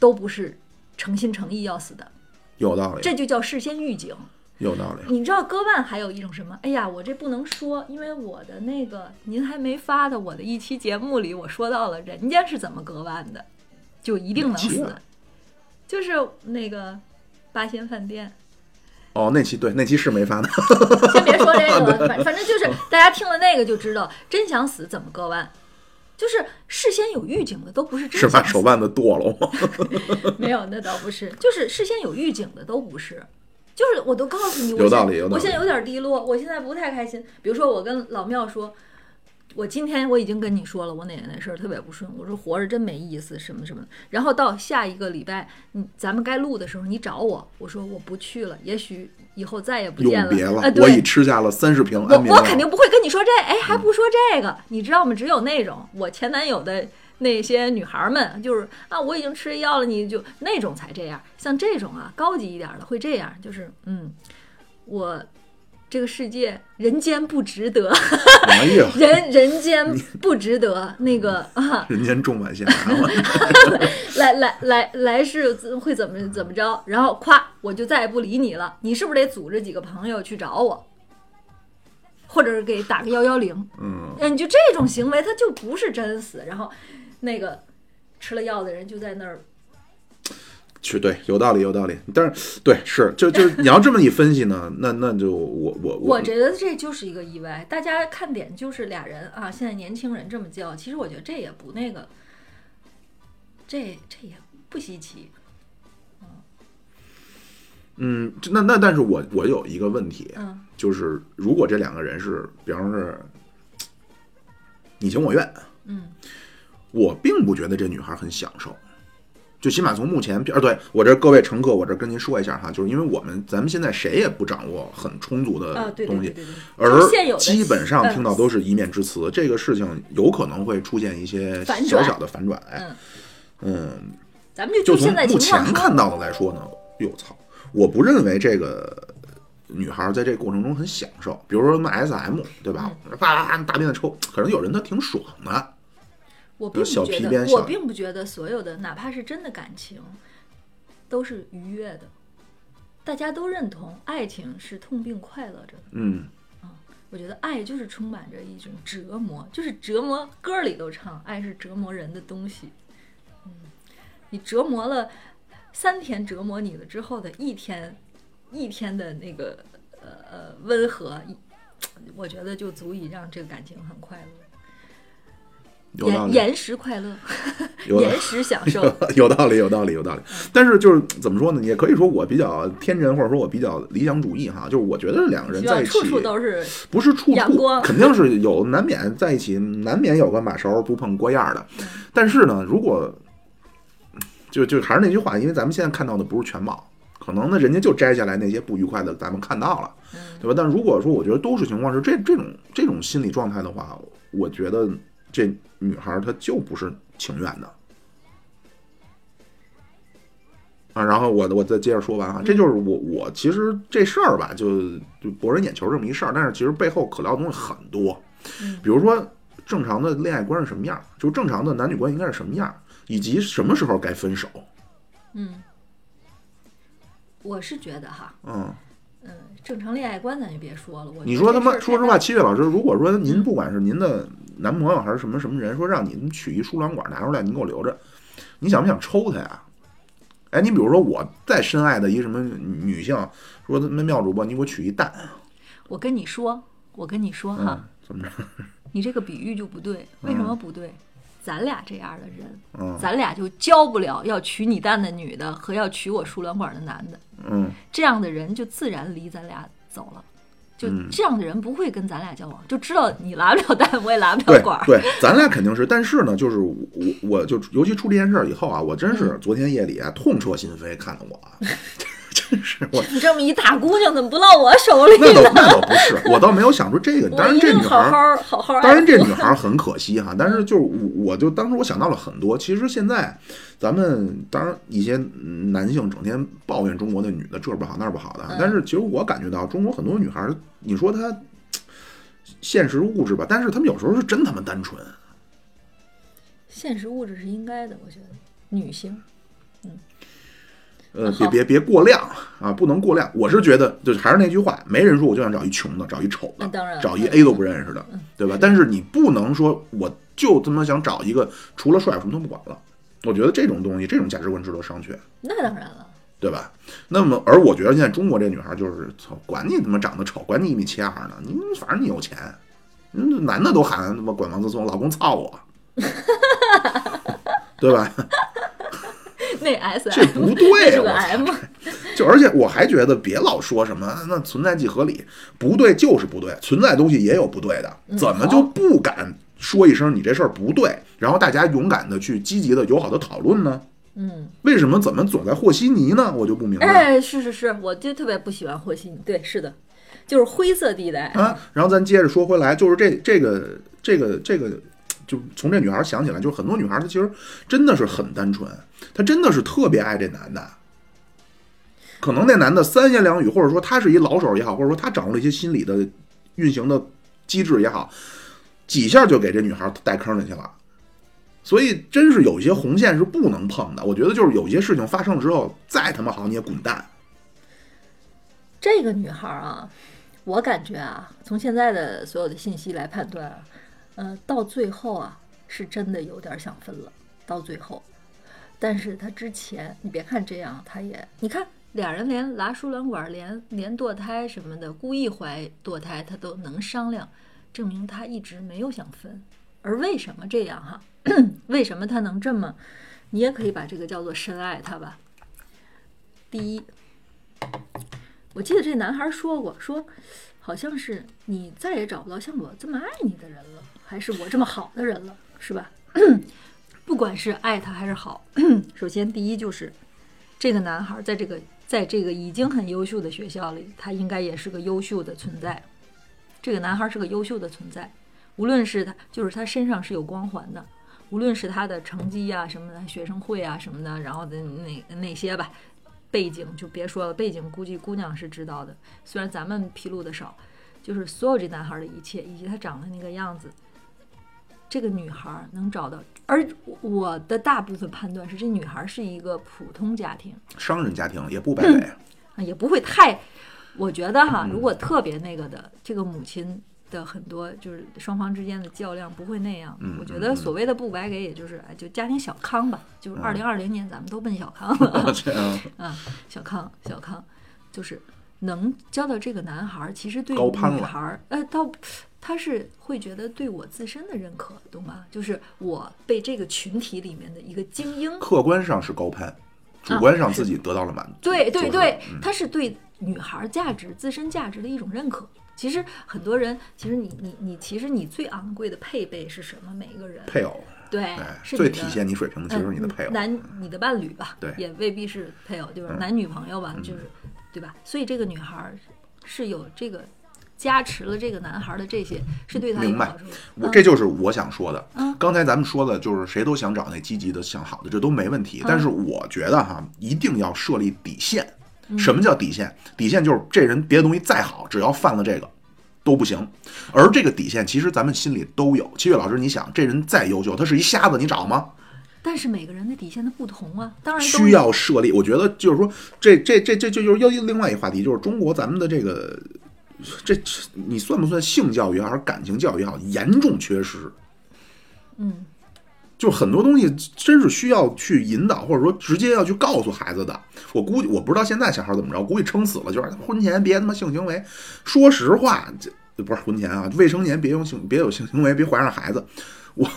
S4: 都不是诚心诚意要死的，
S3: 有道理，
S4: 这就叫事先预警。
S3: 有道理。
S4: 你知道割腕还有一种什么？哎呀，我这不能说，因为我的那个您还没发的我的一期节目里，我说到了人家是怎么割腕的，就一定能死就是那个八仙饭店。
S3: 哦，那期对，那期是没发的。
S4: 先别说这个了，[laughs] 反反正就是大家听了那个就知道，真想死怎么割腕，就是事先有预警的都不是真
S3: 是把
S4: 想死，
S3: 手腕子剁了吗？[laughs]
S4: 没有那倒不是，就是事先有预警的都不是。就是我都告诉你，我
S3: 有道
S4: 现
S3: 理有道理
S4: 我现在有点低落，我现在不太开心。比如说，我跟老庙说，我今天我已经跟你说了，我奶奶那事儿特别不顺，我说活着真没意思，什么什么的。然后到下一个礼拜，你咱们该录的时候，你找我，我说我不去了，也许以后再也不见了。
S3: 永别了
S4: 啊，，对
S3: 我已吃下了三十瓶
S4: 我
S3: 安眠药。
S4: 我肯定不会跟你说这，哎，还不说这个，你知道吗？只有那种我前男友的那些女孩们，就是啊，我已经吃药了，你就那种才这样。像这种啊，高级一点的会这样，就是嗯，我这个世界人间不值得，[laughs]
S3: 哎呀，
S4: 人人间不值得那个 [laughs] 啊，
S3: 人间重晚霞嘛。
S4: 来来来来世会怎么怎么着，然后咵我就再也不理你了，你是不是得组织几个朋友去找我，或者是给打个幺幺零？
S3: 嗯，
S4: 你，就这种行为，他就不是真死。然后，那个吃了药的人就在那儿，
S3: 是对，有道理，有道理。但是对，是就就是你要这么一分析呢，那那就我我
S4: 我觉得这就是一个意外。大家看点就是俩人啊，现在年轻人这么叫，其实我觉得这也不那个，这这也不稀奇。
S3: 嗯，这那那但是我我有一个问题，
S4: 嗯
S3: 就是如果这两个人是，比方说是你情我愿，
S4: 嗯
S3: 我并不觉得这女孩很享受。就起码从目前，呃，对我这各位乘客，我这跟您说一下哈，就是因为我们咱们现在谁也不掌握很充足
S4: 啊，
S3: 的东西，而基本上
S4: 嗯
S3: 听到都是一面之词，这个事情有可能会出现一些小小的反转。哎
S4: 嗯，
S3: 嗯，
S4: 咱们就
S3: 就从目前看到的来说呢，哟操，我不认为这个女孩在这个过程中很享受。比如说什么 SM，对吧？
S4: 嗯
S3: 叭叭大鞭子抽，可能有人他挺爽的。
S4: 我并不觉得，我并不觉得所有的哪怕是真的感情，都是愉悦的。大家都认同爱情是痛并快乐着的，
S3: 嗯，
S4: 我觉得爱就是充满着一种折磨，就是折磨。歌里都唱，爱是折磨人的东西。嗯，你折磨了三天，折磨你了之后的一天，一天的那个呃呃温和，一我觉得就足以让这个感情很快乐。延 [laughs]
S3: 有道理，
S4: 延时快乐，延时享受。[laughs]
S3: 有道理，有道理，有道理。但是就是怎么说呢？也可以说我比较天真，或者说我比较理想主义哈。就是我觉得两个人在一起，
S4: 处处都是
S3: 不是处处肯定是有难免在一起，难免有个马勺不碰锅沿儿的。
S4: 嗯
S3: 但是呢，如果就就还是那句话，因为咱们现在看到的不是全貌，可能呢人家就摘下来那些不愉快的，咱们看到了，
S4: 嗯
S3: 对吧？但如果说我觉得多数情况是这这种这种心理状态的话，我觉得这女孩她就不是情愿的。啊，然后我我再接着说完啊，这就是我我其实这事儿吧，就就博人眼球这么一事儿，但是其实背后可聊的东西很多，
S4: 嗯
S3: 比如说正常的恋爱观是什么样，就正常的男女关系应该是什么样，以及什么时候该分手。
S4: 嗯，我是觉得哈，
S3: 嗯，
S4: 嗯，正常恋爱观咱就别说了。我
S3: 你说他妈，说实话，七月老师，如果说您不管是您的男朋友还是什么什么人，说让你取一输卵管拿出来，您给我留着，你想不想抽他呀？哎，你比如说我再深爱的一个什么女性，说他妈妙主播，你给我取一蛋，
S4: 我跟你说，我跟你说
S3: 嗯
S4: 哈，，
S3: 怎么着？[laughs]
S4: 你这个比喻就不对，为什么不对？咱俩这样的人，
S3: 嗯
S4: 咱俩就交不了要娶你蛋的女的和要娶我输卵管的男的，
S3: 嗯
S4: 这样的人就自然离咱俩走了。就
S3: 嗯
S4: 这样的人不会跟咱俩交往，就知道你拉不了蛋，我也拉不了管儿。
S3: 对，咱俩肯定是，但是呢，就是我我就尤其出这件事儿以后啊，我真
S4: 嗯
S3: 是昨天夜里啊痛彻心扉，看得我啊，[laughs] [laughs] 真是我
S4: 你这么一大姑娘，怎么不落我手里
S3: 那倒？那倒不是，我倒没有想出这个。[laughs] 当然这女孩儿，
S4: 好好好。
S3: 当然这女孩儿很可惜哈，但是就是我我就当时我想到了很多。其实现在咱们当然一些嗯男性整天抱怨中国的女的这不好那不好的
S4: 嗯，
S3: 但是其实我感觉到中国很多女孩儿，你说她现实物质吧，但是她们有时候是真他妈单纯。
S4: 现实物质是应该的，我觉得女性
S3: 呃，别别别过量啊，不能过量。我是觉得，就是还是那句话，没人说我就想找一穷的，找一丑的找一
S4: 嗯
S3: A 都不认识的，对吧？但是你不能说我就他妈想找一个除了帅什么都不管了。我觉得这种东西，这种价值观值得商榷，
S4: 那当然了。
S3: 对吧？那么，而我觉得现在中国这女孩就是，操，管你他妈长得丑，管你一米七二呢，你反正你有钱，嗯，男的都喊他妈管王思聪，老公操我，[laughs] 对吧？
S4: 那 S
S3: 这不对，
S4: 是个 M，[laughs]
S3: 就而且我还觉得别老说什么那存在即合理，不对就是不对，存在东西也有不对的，
S4: 嗯
S3: 怎么就不敢说一声你这事儿不对，然后大家勇敢的去积极的友好的讨论呢？
S4: 嗯，
S3: 为什么怎么总在和稀泥呢？我就不明白
S4: 哎，是是是，我就特别不喜欢和稀泥，对，是的，就是灰色地带。
S3: 啊。然后咱接着说回来，就是这这个这个这个，就从这女孩想起来，就是很多女孩她其实真的是很单纯，她真的是特别爱这男的。可能那男的三言两语，或者说他是一老手也好，或者说他掌握了一些心理的运行的机制也好，几下就给这女孩带坑里去了。所以真是有些红线是不能碰的。我觉得就是有些事情发生了之后，再他妈好你也滚蛋。
S4: 这个女孩啊，我感觉啊，从现在的所有的信息来判断，呃，到最后啊，是真的有点想分了。到最后，但是她之前，你别看这样，她也，你看俩人连拉输卵管、连连堕胎什么的，故意怀堕胎，她都能商量，证明她一直没有想分。而为什么这样哈？[coughs] 为什么她能这么？你也可以把这个叫做深爱她吧。第一，我记得这男孩说过，说好像是你再也找不到像我这么爱你的人了，还是我这么好的人了，是吧？[coughs] 不管是爱他还是好，[clears throat] 首先第一就是这个男孩在这个在这个已经很优秀的学校里，他应该也是个优秀的存在。这个男孩是个优秀的存在，无论是他，就是他身上是有光环的，无论是他的成绩呀、什么的，学生会啊什么的，然后的那那些吧，背景就别说了，背景估计姑娘是知道的，虽然咱们披露的少，就是所有这男孩的一切，以及他长的那个样子，这个女孩能找到，而我的大部分判断是，这女孩是一个普通家庭，
S3: 商人家庭也不败北，
S4: 啊，也不会太，我觉得哈，如果特别那个的，这个母亲的很多就是双方之间的较量不会那样。
S3: 嗯
S4: 我觉得所谓的不白给，也就是哎，就家庭小康吧。就是
S3: 嗯
S4: 二零二零年咱们都奔小康 [laughs] 了。[laughs] 啊，小康，小康，就是能交到这个男孩儿，其实对女孩儿，呃，倒他是会觉得对我自身的认可，懂吗？就是我被这个群体里面的一个精英，
S3: 客观上是高攀，主观上自己得到了满足。
S4: 啊对对
S3: 就是
S4: 对
S3: 嗯，
S4: 他是对女孩儿价值、自身价值的一种认可。其实很多人，其实你你你，其实你最昂贵的配备是什么？每一个人
S3: 配偶，
S4: 对
S3: 哎，最
S4: 是
S3: 体现你水平的其实是你的
S4: 嗯
S3: 配偶。
S4: 男你的伴侣吧，
S3: 对
S4: 也未必是配偶，对吧？
S3: 嗯
S4: 男女朋友吧，就是对吧？所以这个女孩儿是有这个加持了这个男孩儿的这些，是对他有
S3: 明白
S4: 好处的。
S3: 我
S4: 嗯
S3: 这就是我想说的。
S4: 嗯
S3: 刚才咱们说的就是谁都想找那积极的、想好的，这都没问
S4: 嗯
S3: 题。但是我觉得哈，一定要设立底线。
S4: 嗯
S3: 什么叫底线？底线就是这人别的东西再好，只要犯了这个都不行。而这个底线其实咱们心里都有。七月老师，你想，这人再优秀，他是一瞎子，你找吗？
S4: 但是每个人的底线的不同啊，当然
S3: 需要设立。我觉得就是说，这这这这这就是又另外一个话题，就是中国咱们的这个这你算不算性教育也好，还是感情教育也好，严重缺失。
S4: 嗯，
S3: 就很多东西真是需要去引导，或者说直接要去告诉孩子的。我估计我不知道现在小孩怎么着，估计撑死了，就是婚前别他妈性行为。说实话，这不是婚前啊，未成年别用性别有性行为，别怀上孩子。我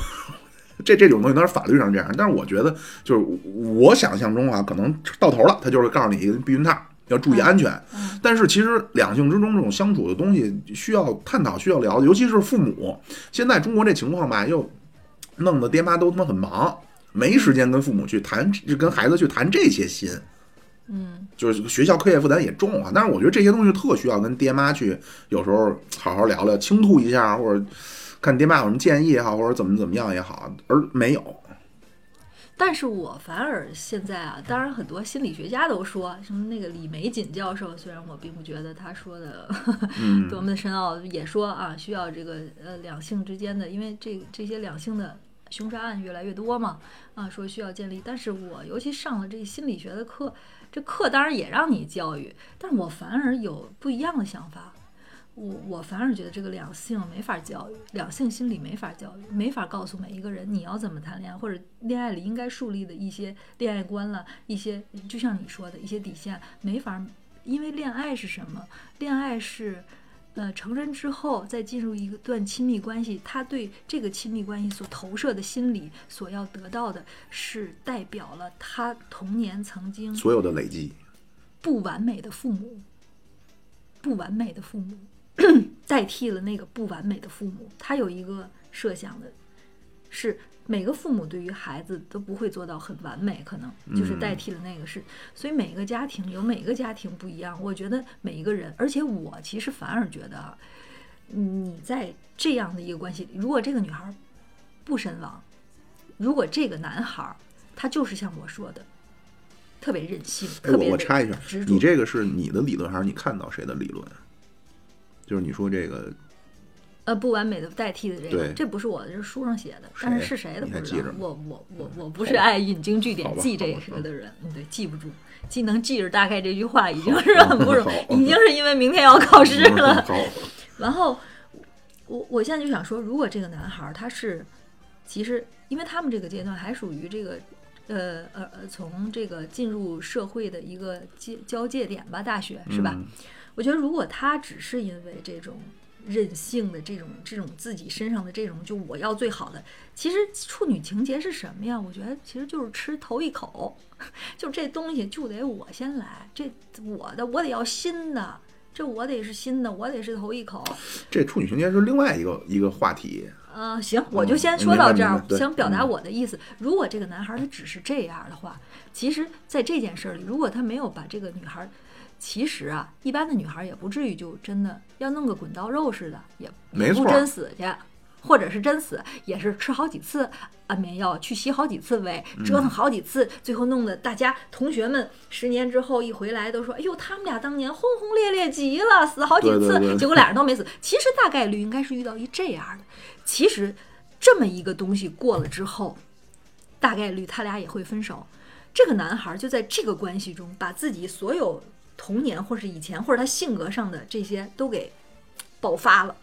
S3: [laughs] 这这种东西当然法律上这样，但是我觉得就是我想象中啊，可能到头了，他就是告诉你避孕套。要注意安全，
S4: 嗯
S3: 但是其实两性之中这种相处的东西需要探讨、需要聊的，尤其是父母。现在中国这情况吧，又弄得爹妈都他妈很忙，没时间跟父母去谈，就跟孩子去谈这些心。
S4: 嗯，
S3: 就是学校课业负担也重啊，但是我觉得这些东西特需要跟爹妈去有时候好好聊聊，倾吐一下，或者看爹妈有什么建议也好，或者怎么怎么样也好，而没有。
S4: 但是我反而现在啊，当然很多心理学家都说，什么那个李玫瑾教授，虽然我并不觉得他说的
S3: 嗯 [laughs]
S4: 多么的深奥，也说啊，需要这个呃两性之间的，因为这这些两性的凶杀案越来越多嘛，啊，说需要建立。但是我尤其上了这心理学的课，这课当然也让你教育，但是我反而有不一样的想法。我我反而觉得这个两性没法教育，两性心理没法教育，没法告诉每一个人你要怎么谈恋爱，或者恋爱里应该树立的一些恋爱观了，一些就像你说的一些底线，没法，因为恋爱是什么？恋爱是，呃，成人之后再进入一个段亲密关系，他对这个亲密关系所投射的心理所要得到的是代表了他童年曾经
S3: 所有的累积，
S4: 不完美的父母，不完美的父母 [clears throat] 代替了那个不完美的父母。他有一个设想的，是每个父母对于孩子都不会做到很完美，可能就是代替了那个是。所以每个家庭有每个家庭不一样。我觉得每一个人，而且我其实反而觉得啊，你在这样的一个关系里，如果这个女孩不身亡，如果这个男孩他就是像我说的。特别任性，特别的
S3: 我插一下，你这个是你的理论还是你看到谁的理论？就是你说这个
S4: 呃，不完美的代替的这个，这不是我的，这是书上写的，但是是谁的不知道。我我我我不是爱引经据典记这个的人，嗯，对，记不住，既能记着大概这句话已经是很不容易，已经是因为明天要考试了。
S3: 好，[laughs]
S4: 然后我我现在就想说，如果这个男孩儿他是，其实因为他们这个阶段还属于这个。呃呃呃，从这个进入社会的一个界交界点吧，大学是吧？
S3: 嗯
S4: 我觉得如果他只是因为这种任性的这种这种自己身上的这种就我要最好的，其实处女情节是什么呀？我觉得其实就是吃头一口，[laughs] 就这东西就得我先来，这我的我得要新的，这我得是新的，我得是头一口。
S3: 这处女情节是另外一个一个话题。
S4: 呃，行，我就先
S3: 嗯
S4: 说到这儿想表达
S3: 嗯
S4: 我的意思，如果这个男孩他只是这样的话，其实在这件事儿里，如果他没有把这个女孩，其实啊，一般的女孩也不至于就真的要弄个滚刀肉似的，也
S3: 没不
S4: 真死去，或者是真死，也是吃好几次安眠药，去洗好几次胃，折
S3: 嗯
S4: 腾好几次，最后弄得大家同学们十年之后一回来都说：“哎呦，他们俩当年轰轰烈烈极了，死好几次。
S3: 对对对
S4: 结果俩人都没死。其实大概率应该是遇到一这样的。其实这么一个东西过了之后，大概率他俩也会分手。这个男孩就在这个关系中，把自己所有童年或是以前或者他性格上的这些都给爆发了。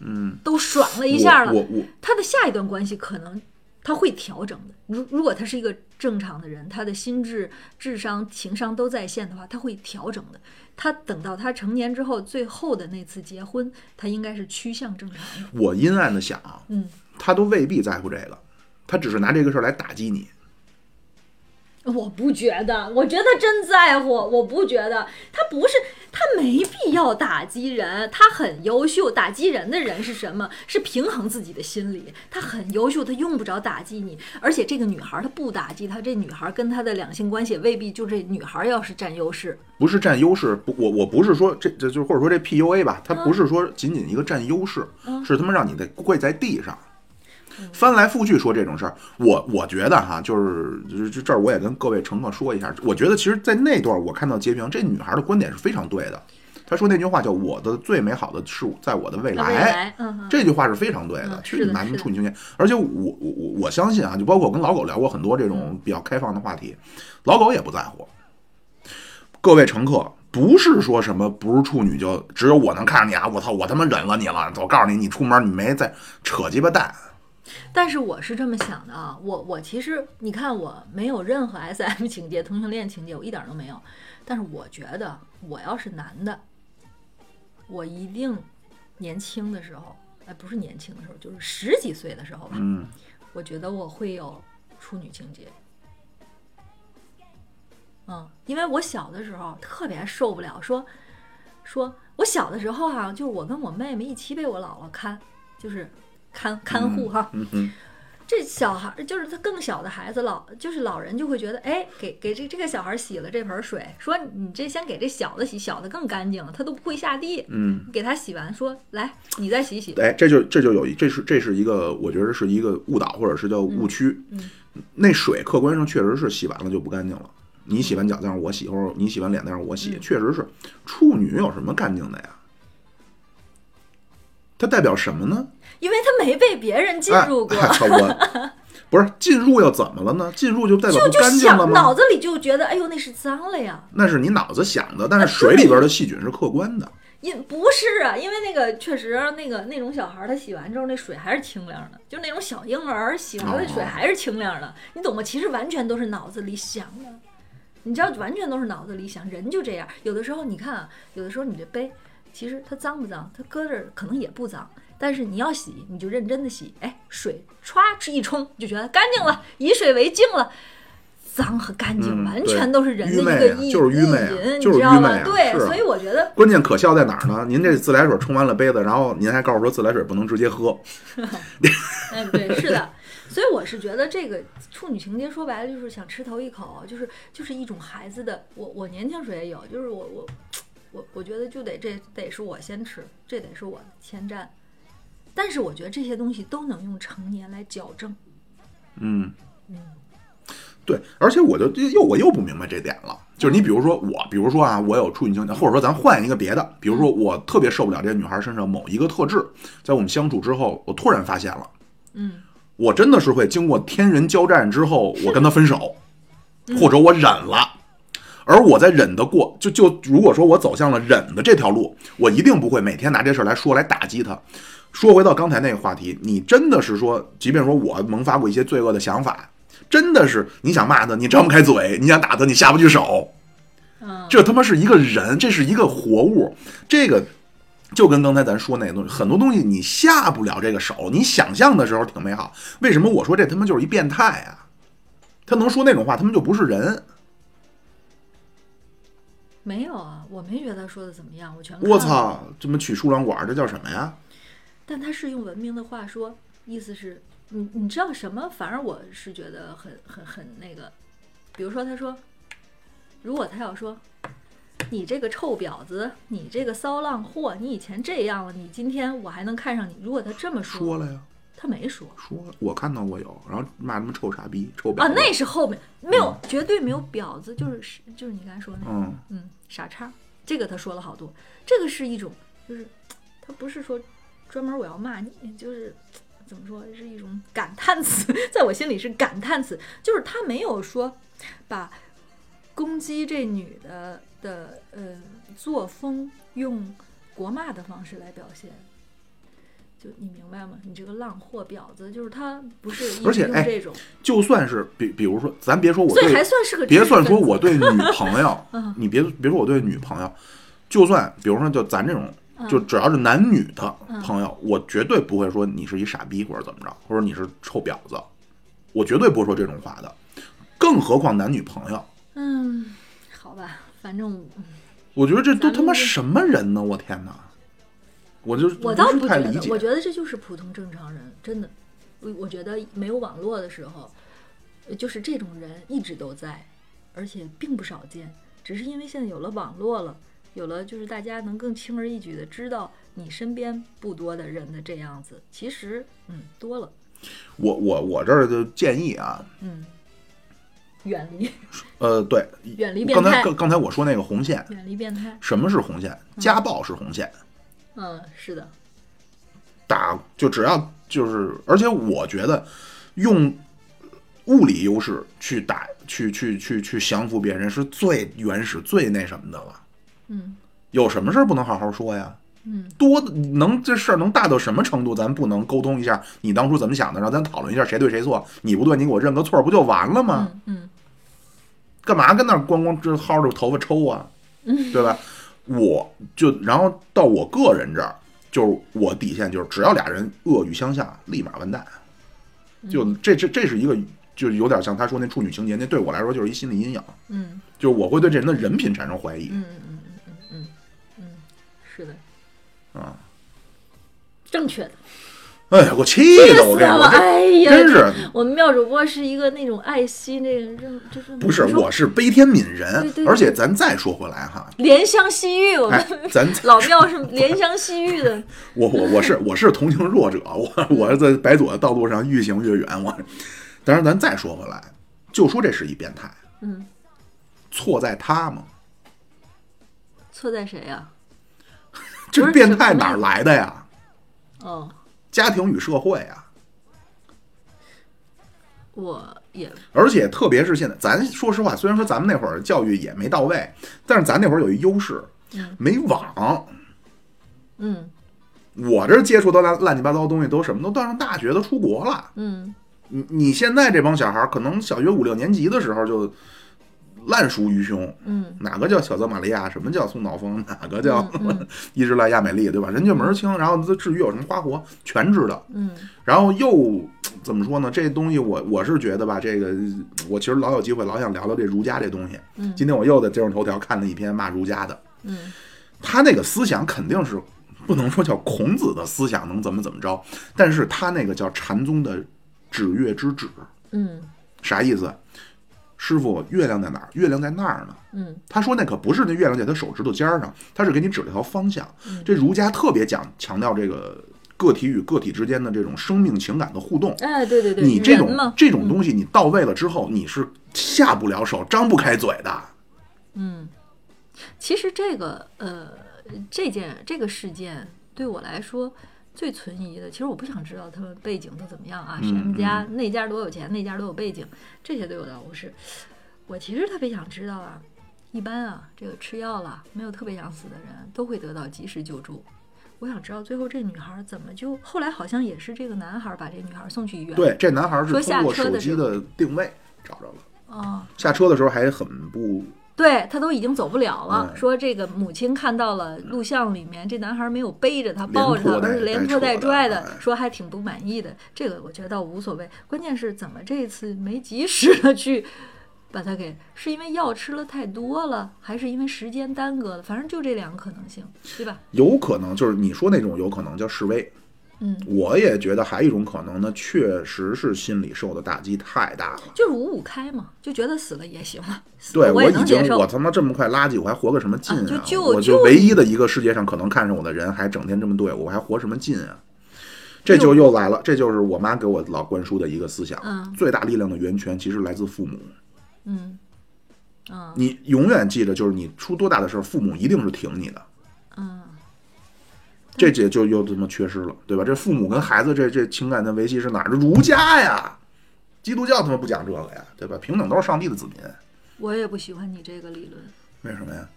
S3: 嗯，
S4: 都爽了一下了他的下一段关系可能他会调整的。如如果他是一个正常的人，他的心智、智商、情商都在线的话，他会调整的。他等到他成年之后，最后的那次结婚，他应该是趋向正常的。
S3: 我阴暗的想，
S4: 嗯，
S3: 他都未必在乎这个，他只是拿这个事儿来打击你。
S4: 我不觉得，我觉得真在乎，我不觉得他不是，他没必要打击人，他很优秀。打击人的人是什么？是平衡自己的心理。他很优秀，他用不着打击你。而且这个女孩她不打击他，这女孩跟他的两性关系也未必就这女孩要是占优势。
S3: 不是占优势，不，我我不是说这这就或者说这 PUA 吧，它不是说仅仅一个占优势，是他妈让你得跪在地上，翻来覆去说这种事儿。我我觉得哈，就是就是这这儿我也跟各位乘客说一下，我觉得其实，在那段我看到截屏，这女孩的观点是非常对的。她说那句话叫“我的最美好的是在我的未来”，
S4: 未来，嗯，
S3: 这句话是非常对的
S4: 嗯，
S3: 去你妈
S4: 是的是的
S3: 处女情节。而且我我我我相信啊，就包括我跟老狗聊过很多这种比较开放的话题，老狗也不在乎。各位乘客，不是说什么不是处女就只有我能看上你啊！我操，我他妈忍了你了！我告诉你，你出门你没在扯鸡巴蛋。
S4: 但是我是这么想的啊，我我其实你看我没有任何 S M 情节、同性恋情节，我一点都没有。但是我觉得我要是男的，我一定年轻的时候，哎，不是年轻的时候，就是十几岁的时候吧，
S3: 嗯，
S4: 我觉得我会有处女情节。嗯，因为我小的时候特别受不了，说说我小的时候哈、就是我跟我妹妹一起被我姥姥看，就是看看护哈、这小孩儿就是他更小的孩子，老就是老人就会觉得，哎，给给这这个小孩洗了这盆水，说你这先给这小的洗，小的更干净了，他都不会下地，
S3: 嗯，
S4: 给他洗完，说来你再洗洗，
S3: 哎，这就这就有一，这是这是一个，我觉得是一个误导，或者是叫误区。
S4: 嗯
S3: 那水客观上确实是洗完了就不干净了。你洗完脚再让我洗，或者你洗完脸再让我洗，
S4: 嗯
S3: 确实是。处女有什么干净的呀？它代表什么呢？
S4: 因为他没被别人进入过，[laughs]
S3: 不是进入又怎么了呢？进入就代表干净了
S4: 想脑？子里就觉得，哎呦那是脏了呀，
S3: 那是你脑子想的，但是水里边的细菌是客观的。
S4: 因不是啊，因为那个确实那个那种小孩儿他洗完之后那水还是清凉的，就那种小婴儿洗完了水
S3: 哦
S4: 还是清凉的，你懂吗？其实完全都是脑子里想的，你知道，完全都是脑子里想，人就这样。有的时候你看啊，有的时候你这杯其实它脏不脏，它搁这儿可能也不脏。但是你要洗，你就认真的洗，哎，水歘一冲就觉得干净了，以水为镜了。脏和干净
S3: 嗯
S4: 完全都是人的一个意
S3: 就是愚昧啊
S4: 意淫，
S3: 就是
S4: 你知道吗？
S3: 愚昧啊
S4: 对，所以我觉得
S3: 关键可笑在哪儿呢？您这自来水冲完了杯子，然后您还告诉说自来水不能直接喝，[laughs]
S4: 嗯，对，是的，所以我是觉得这个处女情节说白了就是想吃头一口，就是就是一种孩子的。我我年轻时候也有，就是我我我我觉得就得这得是我先吃，这得是我的先占。但是我觉得这些东西都能用成年来矫正。
S3: 嗯
S4: 嗯，
S3: 对，而且我就又我又不明白这点了，就是你比如说我，比如说啊，我有处女情节，或者说咱换一个别的，比如说我特别受不了这个女孩身上某一个特质，在我们相处之后，我突然发现了，
S4: 嗯，
S3: 我真的是会经过天人交战之后，我跟她分手，[laughs] 或者我忍了。而我在忍的过，就就如果说我走向了忍的这条路，我一定不会每天拿这事儿来说来打击她。说回到刚才那个话题，你真的是说，即便说我萌发过一些罪恶的想法，真的是你想骂他，你张不开嘴；你想打他，你下不去手。
S4: 嗯
S3: 这他妈是一个人，这是一个活物，这个就跟刚才咱说那个东西，很多东西你下不了这个手，你想象的时候挺美好。为什么我说这他妈就是一变态啊？他能说那种话，他们就不是人。
S4: 没有啊，我没觉得他说的怎么样，我全。
S3: 我操，这么取输卵管，这叫什么呀？
S4: 但他是用文明的话说，意思是你你知道什么？反而我是觉得很很很那个，比如说他说，如果他要说你这个臭婊子，你这个骚浪货，你以前这样了，你今天我还能看上你？如果他这么说，
S3: 说了呀，
S4: 他没说。
S3: 说了，我看到过有，然后骂他们臭傻逼、臭婊
S4: 啊，那是后面没有，绝对没有婊子，就是就是你刚才说那个，
S3: 嗯。
S4: 嗯，傻叉，这个他说了好多，这个是一种，就是他不是说专门我要骂你，就是怎么说，是一种感叹词，[laughs] 在我心里是感叹词，就是他没有说把攻击这女的的呃作风用国骂的方式来表现，就你明白吗？你这个浪货婊子，就是他不是一
S3: 而且哎
S4: 这种，
S3: 就算是比比如说，咱别说我
S4: 所以还，算是个
S3: 别算说我对女朋友 [laughs]
S4: 嗯，
S3: 你别别说我对女朋友，就算比如说就咱这种。
S4: 嗯
S3: 就只要是男女的朋友，我绝对不会说你是一傻逼或者怎么着，或者你是臭婊子，我绝对不会说这种话的。更何况男女朋友，
S4: 嗯，好吧，反正
S3: 我觉得这都他妈什么人呢？我天哪！我就
S4: 我倒
S3: 不太理解。
S4: 我觉得这就是普通正常人，真的。我我觉得没有网络的时候，呃就是这种人一直都在，而且并不少见。只是因为现在有了网络了，有了就是大家能更轻而易举的知道你身边不多的人的这样子，其实嗯多了，
S3: 我我我这儿就建议啊，
S4: 嗯，远离
S3: 呃，对，
S4: 远离变态，
S3: 刚才刚刚才我说那个红线，
S4: 远离变态。
S3: 什么是红线？家暴是红线，
S4: 嗯，是的，
S3: 打就只要就是，而且我觉得用物理优势去打去去去去降服别人是最原始最那什么的了。
S4: 嗯
S3: 有什么事儿不能好好说呀？
S4: 嗯
S3: 多能这事儿能大到什么程度？咱不能沟通一下，你当初怎么想的？让咱讨论一下谁对谁错。你不对，你给我认个错，不就完了吗？
S4: 嗯嗯
S3: 干嘛跟那儿光光这薅着头发抽啊？对吧？我就然后到我个人这儿，就是我底线就是，只要俩人恶语相向，立马完蛋。就这这这是一个，就有点像他说那处女情节，那对我来说就是一心理阴影，
S4: 嗯
S3: 就是我会对这人的人品产生怀疑
S4: 嗯嗯嗯嗯
S3: 啊。
S4: 正确的。
S3: 哎呀，我气的我！跟你说，
S4: 哎呀，
S3: 真是
S4: 我们妙主播是一个那种爱惜那个，这就是
S3: 不是，我是悲天悯人
S4: 对对，对
S3: 而且咱再说回来哈，
S4: 怜香惜玉，我们、
S3: 哎，咱 [laughs]
S4: 老庙是怜香惜玉的。[laughs]
S3: 我我我是我是同情弱者，我我是在白左的道路上愈行越远。我，但是咱再说回来，就说这是一变态，
S4: 嗯，
S3: 错在他吗？
S4: 错在谁呀、
S3: 这变态哪儿来的呀？
S4: 哦，
S3: 家庭与社会啊，
S4: 我也
S3: 而且特别是现在，咱说实话，虽然说咱们那会儿教育也没到位，但是咱那会儿有一优势，没网。
S4: 嗯
S3: 我这接触到乱乱七八糟的东西都什么都到上大学都出国了。
S4: 嗯
S3: 你你现在这帮小孩儿，可能小学五六年级的时候就烂熟于胸，
S4: 嗯
S3: 哪个叫小泽玛利亚，什么叫松岛枫，哪个叫
S4: 嗯嗯
S3: 伊芝兰亚美丽，对吧？人家门儿清，然后至于有什么花活，全知道。
S4: 嗯
S3: 然后又怎么说呢？这东西我我是觉得吧，这个我其实老有机会，老想聊聊这儒家这东西。
S4: 嗯
S3: 今天我又在今日头条看了一篇骂儒家的，
S4: 嗯
S3: 他那个思想肯定是不能说叫孔子的思想能怎么怎么着，但是他那个叫禅宗的指月之指，
S4: 嗯
S3: 啥意思？师傅，月亮在哪儿？月亮在那儿呢。
S4: 嗯
S3: 他说那可不是那月亮在他手指头尖儿上，他是给你指了一条方向。
S4: 嗯
S3: 这儒家特别讲强调这个个体与个体之间的这种生命情感的互动。
S4: 哎，对对对，
S3: 你这种，这种东西你到位了之后，你是下不了手、张不开嘴的。
S4: 嗯，其实这个呃，这件这个事件对我来说最存疑的，其实我不想知道他们背景都怎么样啊，
S3: 嗯
S4: 谁们家那家多有钱，那家多有背景，这些对我倒不是。我其实特别想知道啊，一般啊，这个吃药了没有特别想死的人都会得到及时救助。我想知道最后这女孩怎么就后来好像也是这个男孩把这女孩送去医院。
S3: 对，这男孩是通过手机的定位找着了，
S4: 哦，
S3: 下车的时候还很不
S4: 对他都已经走不了了。
S3: 嗯
S4: 说这个母亲看到了录像里面，这男孩没有背着他，抱着他，而是连拖带拽的说还挺不满意的。这个我觉得倒无所谓，关键是怎么这次没及时的去把他给，是因为药吃了太多了，还是因为时间耽搁了？反正就这两个可能性，对吧？
S3: 有可能，就是你说那种有可能叫示威。
S4: 嗯，
S3: 我也觉得还有一种可能呢，确实是心理受的打击太大了。
S4: 就是五五开嘛，就觉得死了也行了，
S3: 对
S4: 了我
S3: 已经我。他妈这么快垃圾，我还活个什么劲
S4: 啊就就
S3: 我
S4: 就
S3: 唯一的一个世界上可能看上我的人，还整天这么对我，我还活什么劲啊？这就又来了，这就是我妈给我老灌输的一个思想：
S4: 嗯
S3: 最大力量的源泉其实来自父母。
S4: 嗯嗯
S3: 你永远记着，就是你出多大的事儿，父母一定是挺你的。
S4: 嗯，
S3: 这节就又这么缺失了，对吧？这父母跟孩子这这情感的维系是哪儿？这儒家呀，基督教他妈不讲这个呀，对吧？平等都是上帝的子民，
S4: 我也不喜欢你这个理论。
S3: 为什么呀？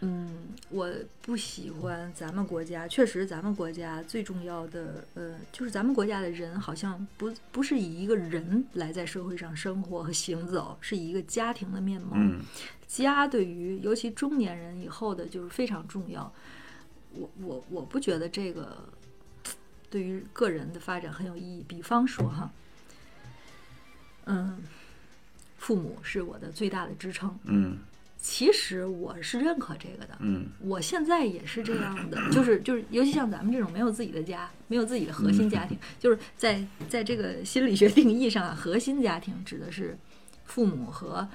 S4: 嗯，我不喜欢咱们国家，确实咱们国家最重要的，呃，就是咱们国家的人好像不不是以一个人来在社会上生活和行走，是以一个家庭的面貌。
S3: 嗯
S4: 家对于尤其中年人以后的就是非常重要。我我我不觉得这个 [tsk] 对于个人的发展很有意义。比方说哈，嗯，父母是我的最大的支撑。
S3: 嗯
S4: 其实我是认可这个的。
S3: 嗯
S4: 我现在也是这样的，[clears throat] 就是就是，尤其像咱们这种没有自己的家、没有自己的核心家庭，就是在在这个心理学定义上啊，核心家庭指的是父母和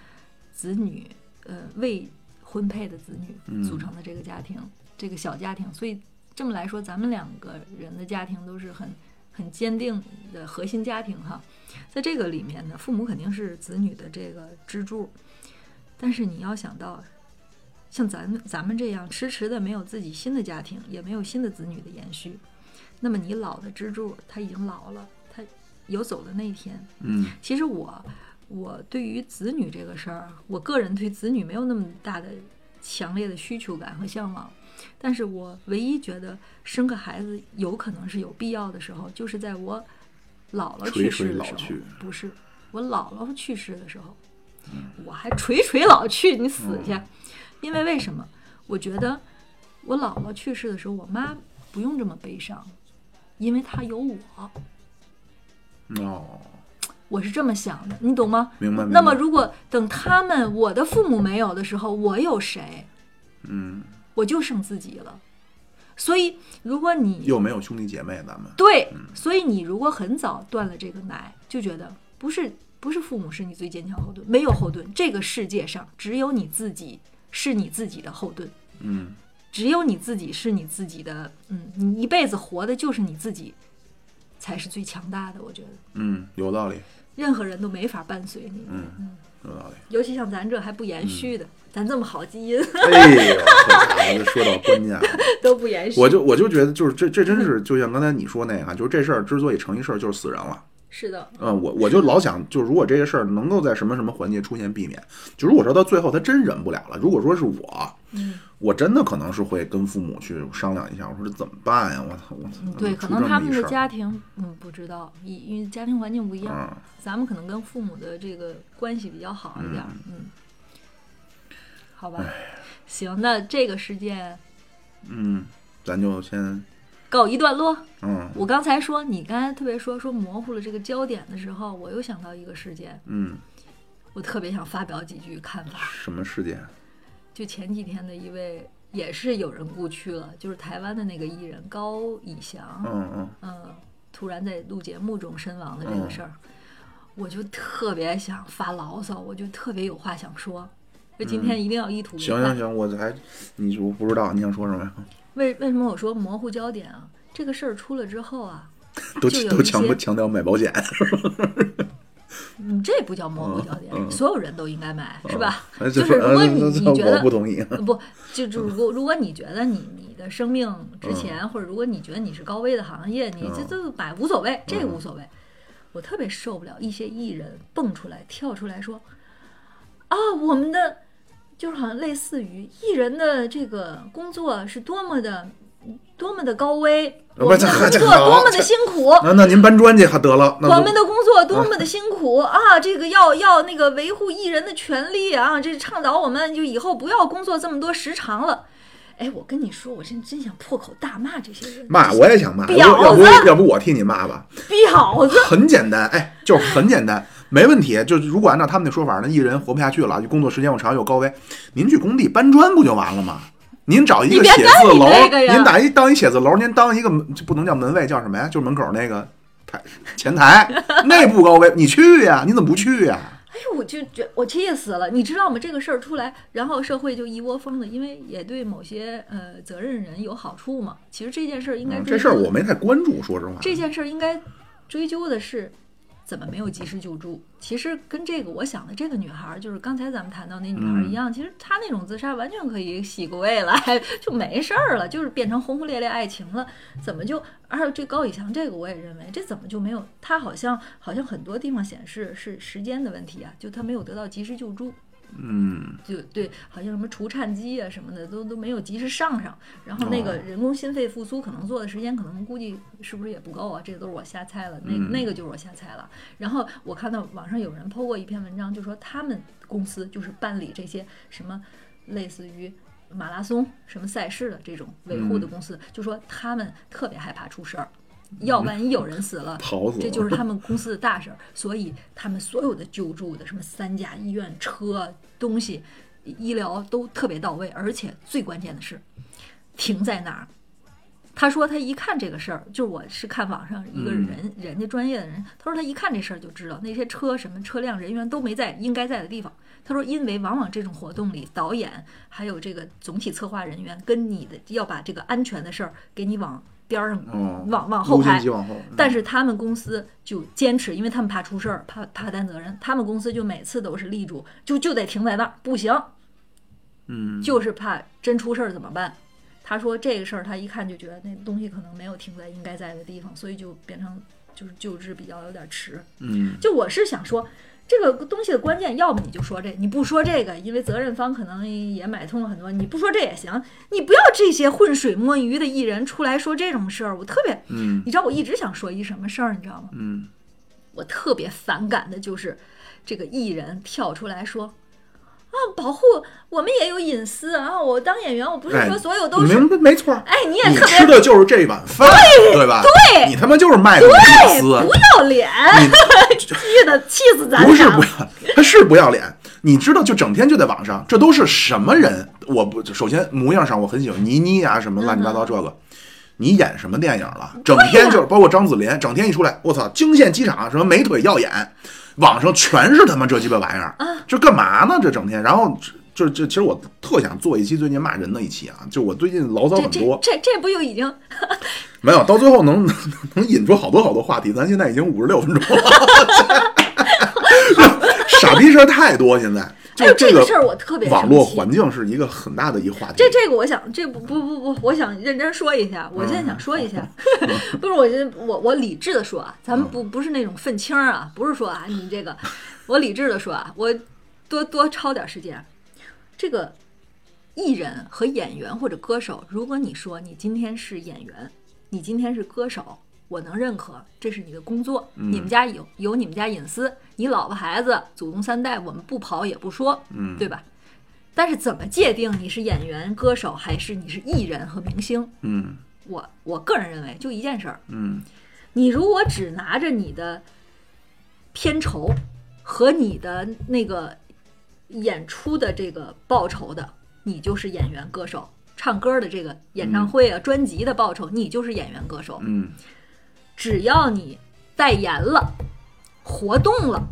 S4: 子女，呃，未婚配的子女组成的这个家庭，这个小家庭。所以这么来说，咱们两个人的家庭都是很很坚定的核心家庭哈。在这个里面呢，父母肯定是子女的这个支柱，但是你要想到，像咱们咱们这样迟迟的没有自己新的家庭，也没有新的子女的延续，那么你老的支柱他已经老了，他有走的那一天。
S3: 嗯
S4: 其实我我对于子女这个事儿，我个人对子女没有那么大的强烈的需求感和向往，但是我唯一觉得生个孩子有可能是有必要的时候，就是在我姥姥去世的时候不是我姥姥去世的时候，我还垂垂老去，你死去！因为为什么？我觉得我姥姥去世的时候，我妈不用这么悲伤，因为她有我。
S3: 哦，[tsk]
S4: 我是这么想的，你懂吗？
S3: 明白明白
S4: 那么如果等他们我的父母没有的时候，我有谁？
S3: 嗯，
S4: 我就剩自己了。所以，如果你
S3: 又没有兄弟姐妹，咱们
S4: 对，所以你如果很早断了这个奶，就觉得不是不是父母是你最坚强后盾，没有后盾，这个世界上只有你自己是你自己的后盾，
S3: 嗯
S4: 只有你自己是你自己的，嗯，你一辈子活的就是你自己，才是最强大的。我觉得
S3: 嗯，有道理，
S4: 任何人都没法伴随你，
S3: 嗯，有道理。
S4: 尤其像咱这还不延续的，咱这么好基因
S3: 哎呦，说到关键了。[laughs]
S4: 都不延续，
S3: 我就我就觉得，就是这这真是就像刚才你说那个，就是这事儿之所以成一事儿，就是死人了。
S4: 是的，
S3: 嗯，我我就老想，就如果这个事儿能够在什么什么环节出现避免，就如果说到最后他真忍不了了，如果说是我，
S4: 嗯，
S3: 我真的可能是会跟父母去商量一下，我说这怎么办呀？我操，我操
S4: 嗯，对，可能他们的家庭，嗯，不知道，因因为家庭环境不一样，
S3: 嗯
S4: 咱们可能跟父母的这个关系比较好一点儿，嗯，好吧，行，那这个事件
S3: 嗯，咱就先
S4: 告一段落。
S3: 嗯
S4: 我刚才说，你刚才特别说说模糊了这个焦点的时候，我又想到一个事件，
S3: 嗯，
S4: 我特别想发表几句看法。
S3: 什么事件？
S4: 就前几天的一位也是有人故去了，就是台湾的那个艺人高以翔，
S3: 嗯嗯
S4: 嗯，突然在录节目中身亡的这个事儿，我就特别想发牢骚，我就特别有话想说。就今天一定要一吐为快。
S3: 行行行，我还你我不知道你想说什么呀？[laughs]
S4: 为为什么我说模糊焦点啊？这个事儿出了之后啊，
S3: 都
S4: 就
S3: 都强
S4: 不
S3: 强调买保险，[laughs]
S4: 嗯，这不叫模糊焦点，所有人都应该买，是吧？就是如果你
S3: 呃
S4: 你觉得
S3: 不同意。
S4: 呃不，就就如果如果你觉得你你的生命值钱，或者如果你觉得你是高危的行业，你这
S3: 嗯
S4: 这买无所谓，这个无所谓。我特别受不了一些艺人蹦出来跳出来说啊，我们的就是好像类似于艺人的这个工作是多么的多么的高危，我们的工作多么的辛苦。
S3: 那那您搬砖去还得了？
S4: 我们的工作多么的辛苦啊！这个要要那个维护艺人的权利啊！这倡导我们就以后不要工作这么多时长了。哎，我跟你说，我真真想破口大骂这些人，
S3: 骂我也想骂，
S4: 婊
S3: 要要不
S4: 子
S3: 要不我替你骂吧？
S4: 婊子！
S3: 很简单，哎，就是很简单，没问题。就是如果按照他们的说法，那艺人活不下去了，就工作时间又长又高危，您去工地搬砖不就完了吗？您找一个写字楼您打一当一写字楼，您当一个门就不能叫门卫，叫什么呀？就是门口那个台前台，[laughs] 内部高危，你去呀？你怎么不去呀？
S4: 哎呦，我就觉我气死了！你知道吗？这个事儿出来，然后社会就一窝蜂的，因为也对某些呃责任人有好处嘛。其实这件事儿应该
S3: 这事儿我没太关注，说实话。
S4: 这件事儿应该追究的是怎么没有及时救助。其实跟这个我想的这个女孩儿，就是刚才咱们谈到那女孩儿一样，其实她那种自杀完全可以洗个胃来，就没事儿了，就是变成轰轰烈烈爱情了。怎么就？而且这高以翔这个我也认为，这怎么就没有？他好像好像很多地方显示是时间的问题啊，就他没有得到及时救助。
S3: 嗯
S4: 就对，好像什么除颤机啊什么的都都没有及时上上，然后那个
S3: 哦
S4: 人工心肺复苏可能做的时间可能估计是不是也不够啊？这都是我瞎猜了，那
S3: 嗯
S4: 那个就是我瞎猜了。然后我看到网上有人 PO 过一篇文章，就说他们公司就是办理这些什么类似于。马拉松什么赛事的这种维护的
S3: 嗯
S4: 公司，就说他们特别害怕出事儿，要万一有人死了，
S3: 跑死了
S4: 这就是他们公司的大事儿，所以他们所有的救助的什么三甲医院车东西，医疗都特别到位，而且最关键的是停在那儿。他说他一看这个事儿，就是我是看网上一个
S3: 嗯
S4: 人、人家专业的人，他说他一看这事儿就知道那些车什么车辆人员都没在应该在的地方。他说，因为往往这种活动里，导演还有这个总体策划人员跟你的要把这个安全的事儿给你往边儿上、
S3: 哦，
S4: 往往后排
S3: 往后，
S4: 但是他们公司就坚持，因为他们怕出事儿，怕怕担责任，他们公司就每次都是立住，就就得停在那儿，不行，
S3: 嗯。
S4: 就是怕真出事儿怎么办？他说这个事儿，他一看就觉得那东西可能没有停在应该在的地方，所以就变成就是救治比较有点迟。
S3: 嗯。
S4: 就我是想说，这个东西的关键，要么你就说这，你不说这个，因为责任方可能也买通了很多，你不说这也行，你不要这些浑水摸鱼的艺人出来说这种事儿，我特别，
S3: 嗯
S4: 你知道我一直想说一什么事儿，你知道吗？
S3: 嗯
S4: 我特别反感的就是这个艺人跳出来说。啊，保护我们也有隐私啊！我当演员，我不是
S3: 哎
S4: 说所有都是，
S3: 明白没错儿。
S4: 哎，你也特别
S3: 吃的就是这碗饭，对吧？
S4: 对
S3: 你他妈就是卖的隐私，
S4: 不要脸，[laughs] 气的气死咱
S3: 不是。不要，他是不要脸。你知道，就整天就在网上，这都是什么人？我不，首先模样上我很喜欢倪妮啊，什么乱七八糟这个。你演什么电影了？整天就是包括张子莲，整天一出来，我操，惊现机场什么美腿耀眼，网上全是他妈这鸡巴玩意儿，这干嘛呢？这整天，然后就这其实我特想做一期最近骂人的一期啊，就我最近牢骚
S4: 这这
S3: 很多，
S4: 这这不就已经
S3: 没有到最后能能能引出好多好多话题，咱现在已经五十六分钟了，[laughs] 傻逼事儿太多，现在 [laughs] 就这
S4: 这个事儿我特别
S3: 网络环境是一个很大的一话题。
S4: 这这个我想，这不不不不，我想认真说一下。我现在想说一下，[laughs] 不是我我我理智的说啊，咱们不不是那种愤青儿啊，不是说啊你这个，我理智的说啊，我多多抄点时间。这个艺人和演员或者歌手，如果你说你今天是演员，你今天是歌手，我能认可，这是你的工作，你们家有有你们家隐私，你老婆孩子祖宗三代，我们不跑也不说，
S3: 嗯
S4: 对吧？但是怎么界定你是演员、歌手，还是你是艺人和明星？
S3: 嗯
S4: 我我个人认为，就一件事儿，
S3: 嗯
S4: 你如果只拿着你的片酬和你的那个演出的这个报酬的，你就是演员、歌手。唱歌的这个演唱会啊、专辑的报酬，你就是演员、歌手。
S3: 嗯，
S4: 只要你代言了、活动了，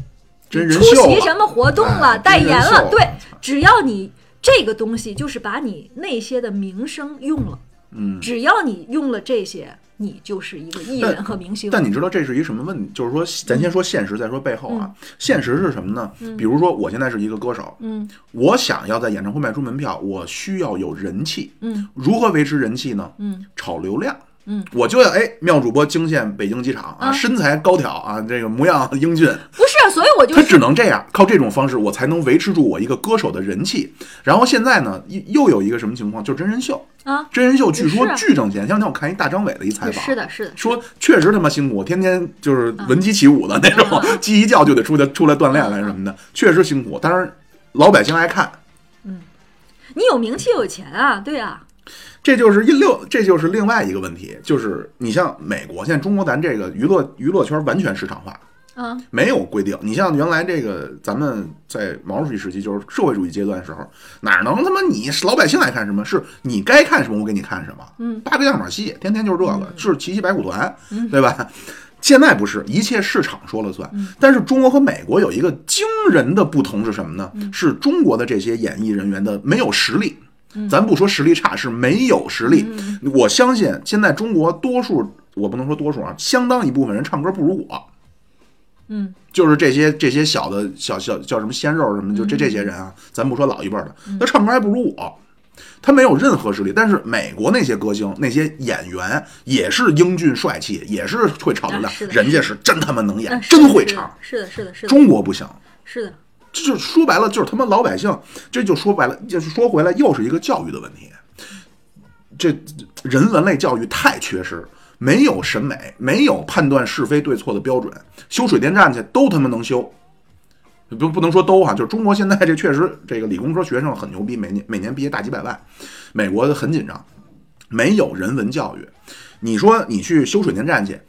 S3: 真人
S4: 出席什么活动了、
S3: 哎
S4: 代言了，对，只要你这个东西就是把你那些的名声用了，
S3: 嗯。
S4: 只要你用了这些，你就是一个艺人和明星。
S3: 但你知道这是一什么问题？就是说，咱先说现实，再说背后啊。
S4: 嗯
S3: 现实是什么呢？比如说，我现在是一个歌手，
S4: 嗯
S3: 我想要在演唱会卖出门票，我需要有人气。
S4: 嗯
S3: 如何维持人气呢？
S4: 嗯
S3: 炒流量。
S4: 嗯，
S3: 我就要哎，妙主播惊现北京机场啊，
S4: 啊
S3: 身材高挑啊，这个模样英俊，
S4: 不是，啊所以我就
S3: 他只能这样，靠这种方式，我才能维持住我一个歌手的人气。然后现在呢，又又有一个什么情况，就是真人秀。
S4: 啊，
S3: 真人秀据说巨挣钱，像那天我看一大张伟的一采访，
S4: 是的，是的，
S3: 说确实他妈辛苦，天天就是闻鸡起舞的那种，[laughs] 鸡一叫就得出来出来锻炼来什么的，确实辛苦。当然，老百姓爱看，嗯。
S4: 你有名气有钱啊，对啊，
S3: 这就是一六，这就是另外一个问题，就是你像美国，现在中国咱这个娱乐娱乐圈完全市场化，
S4: 啊，
S3: 没有规定。你像原来这个咱们在毛主席时期，就是社会主义阶段的时候，哪能他妈你老百姓爱看什么？是你该看什么，我给你看什么。
S4: 嗯，
S3: 八个样板戏，天天就是这个，是七七白虎团，对吧？现在不是，一切市场说了算。但是中国和美国有一个惊人的不同是什么呢？是中国的这些演艺人员的没有实力。咱不说实力差，是没有实力。我相信现在中国多数，我不能说多数啊，相当一部分人唱歌不如我。
S4: 嗯，
S3: 就是这些这些小的小小叫什么鲜肉什么，就这这些人啊，咱不说老一辈儿的，他唱歌还不如我，他没有任何实力。但是美国那些歌星、那些演员也是英俊帅气，也是会炒流量
S4: 啊，的
S3: 人家是真他妈能演，
S4: 啊
S3: 真会唱。
S4: 是的，是的，是的，
S3: 中国不行，
S4: 是的，
S3: 这就说白了，就是他妈老百姓，这就说白了，就是说回来，又是一个教育的问题。这人文类教育太缺失，没有审美，没有判断是非对错的标准。修水电站去都他妈能修，不不能说都哈，就是中国现在这确实这个理工科学生很牛逼，每年每年毕业大几百万，美国很紧张，没有人文教育。你说你去修水电站去，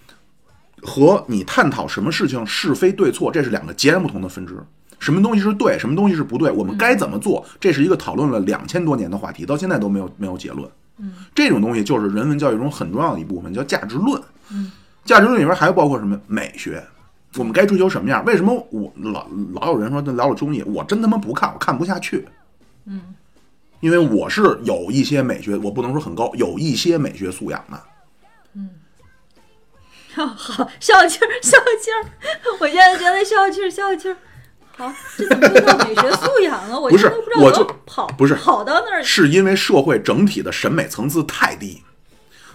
S3: 和你探讨什么事情是非对错，这是两个截然不同的分支。什么东西是对，什么东西是不对，我们该怎么做，这是一个讨论了两千多年的话题，到现在都没有没有结论。
S4: 嗯，
S3: 这种东西就是人文教育中很重要的一部分，叫价值论。
S4: 嗯，
S3: 价值论里边还包括什么美学，我们该追求什么样？为什么我老老有人说那老有综艺，我真他妈不看，我看不下去。
S4: 嗯，
S3: 因为我是有一些美学，我不能说很高，有一些美学素养的。
S4: 嗯 [laughs] 好，消气儿，消气儿。我现在觉得消气儿，消气儿。好，这怎么就叫美学素养啊？我
S3: 不是
S4: 现在不知道
S3: 我就
S4: 跑，
S3: 不是
S4: 跑到那儿。
S3: 是因为社会整体的审美层次太低。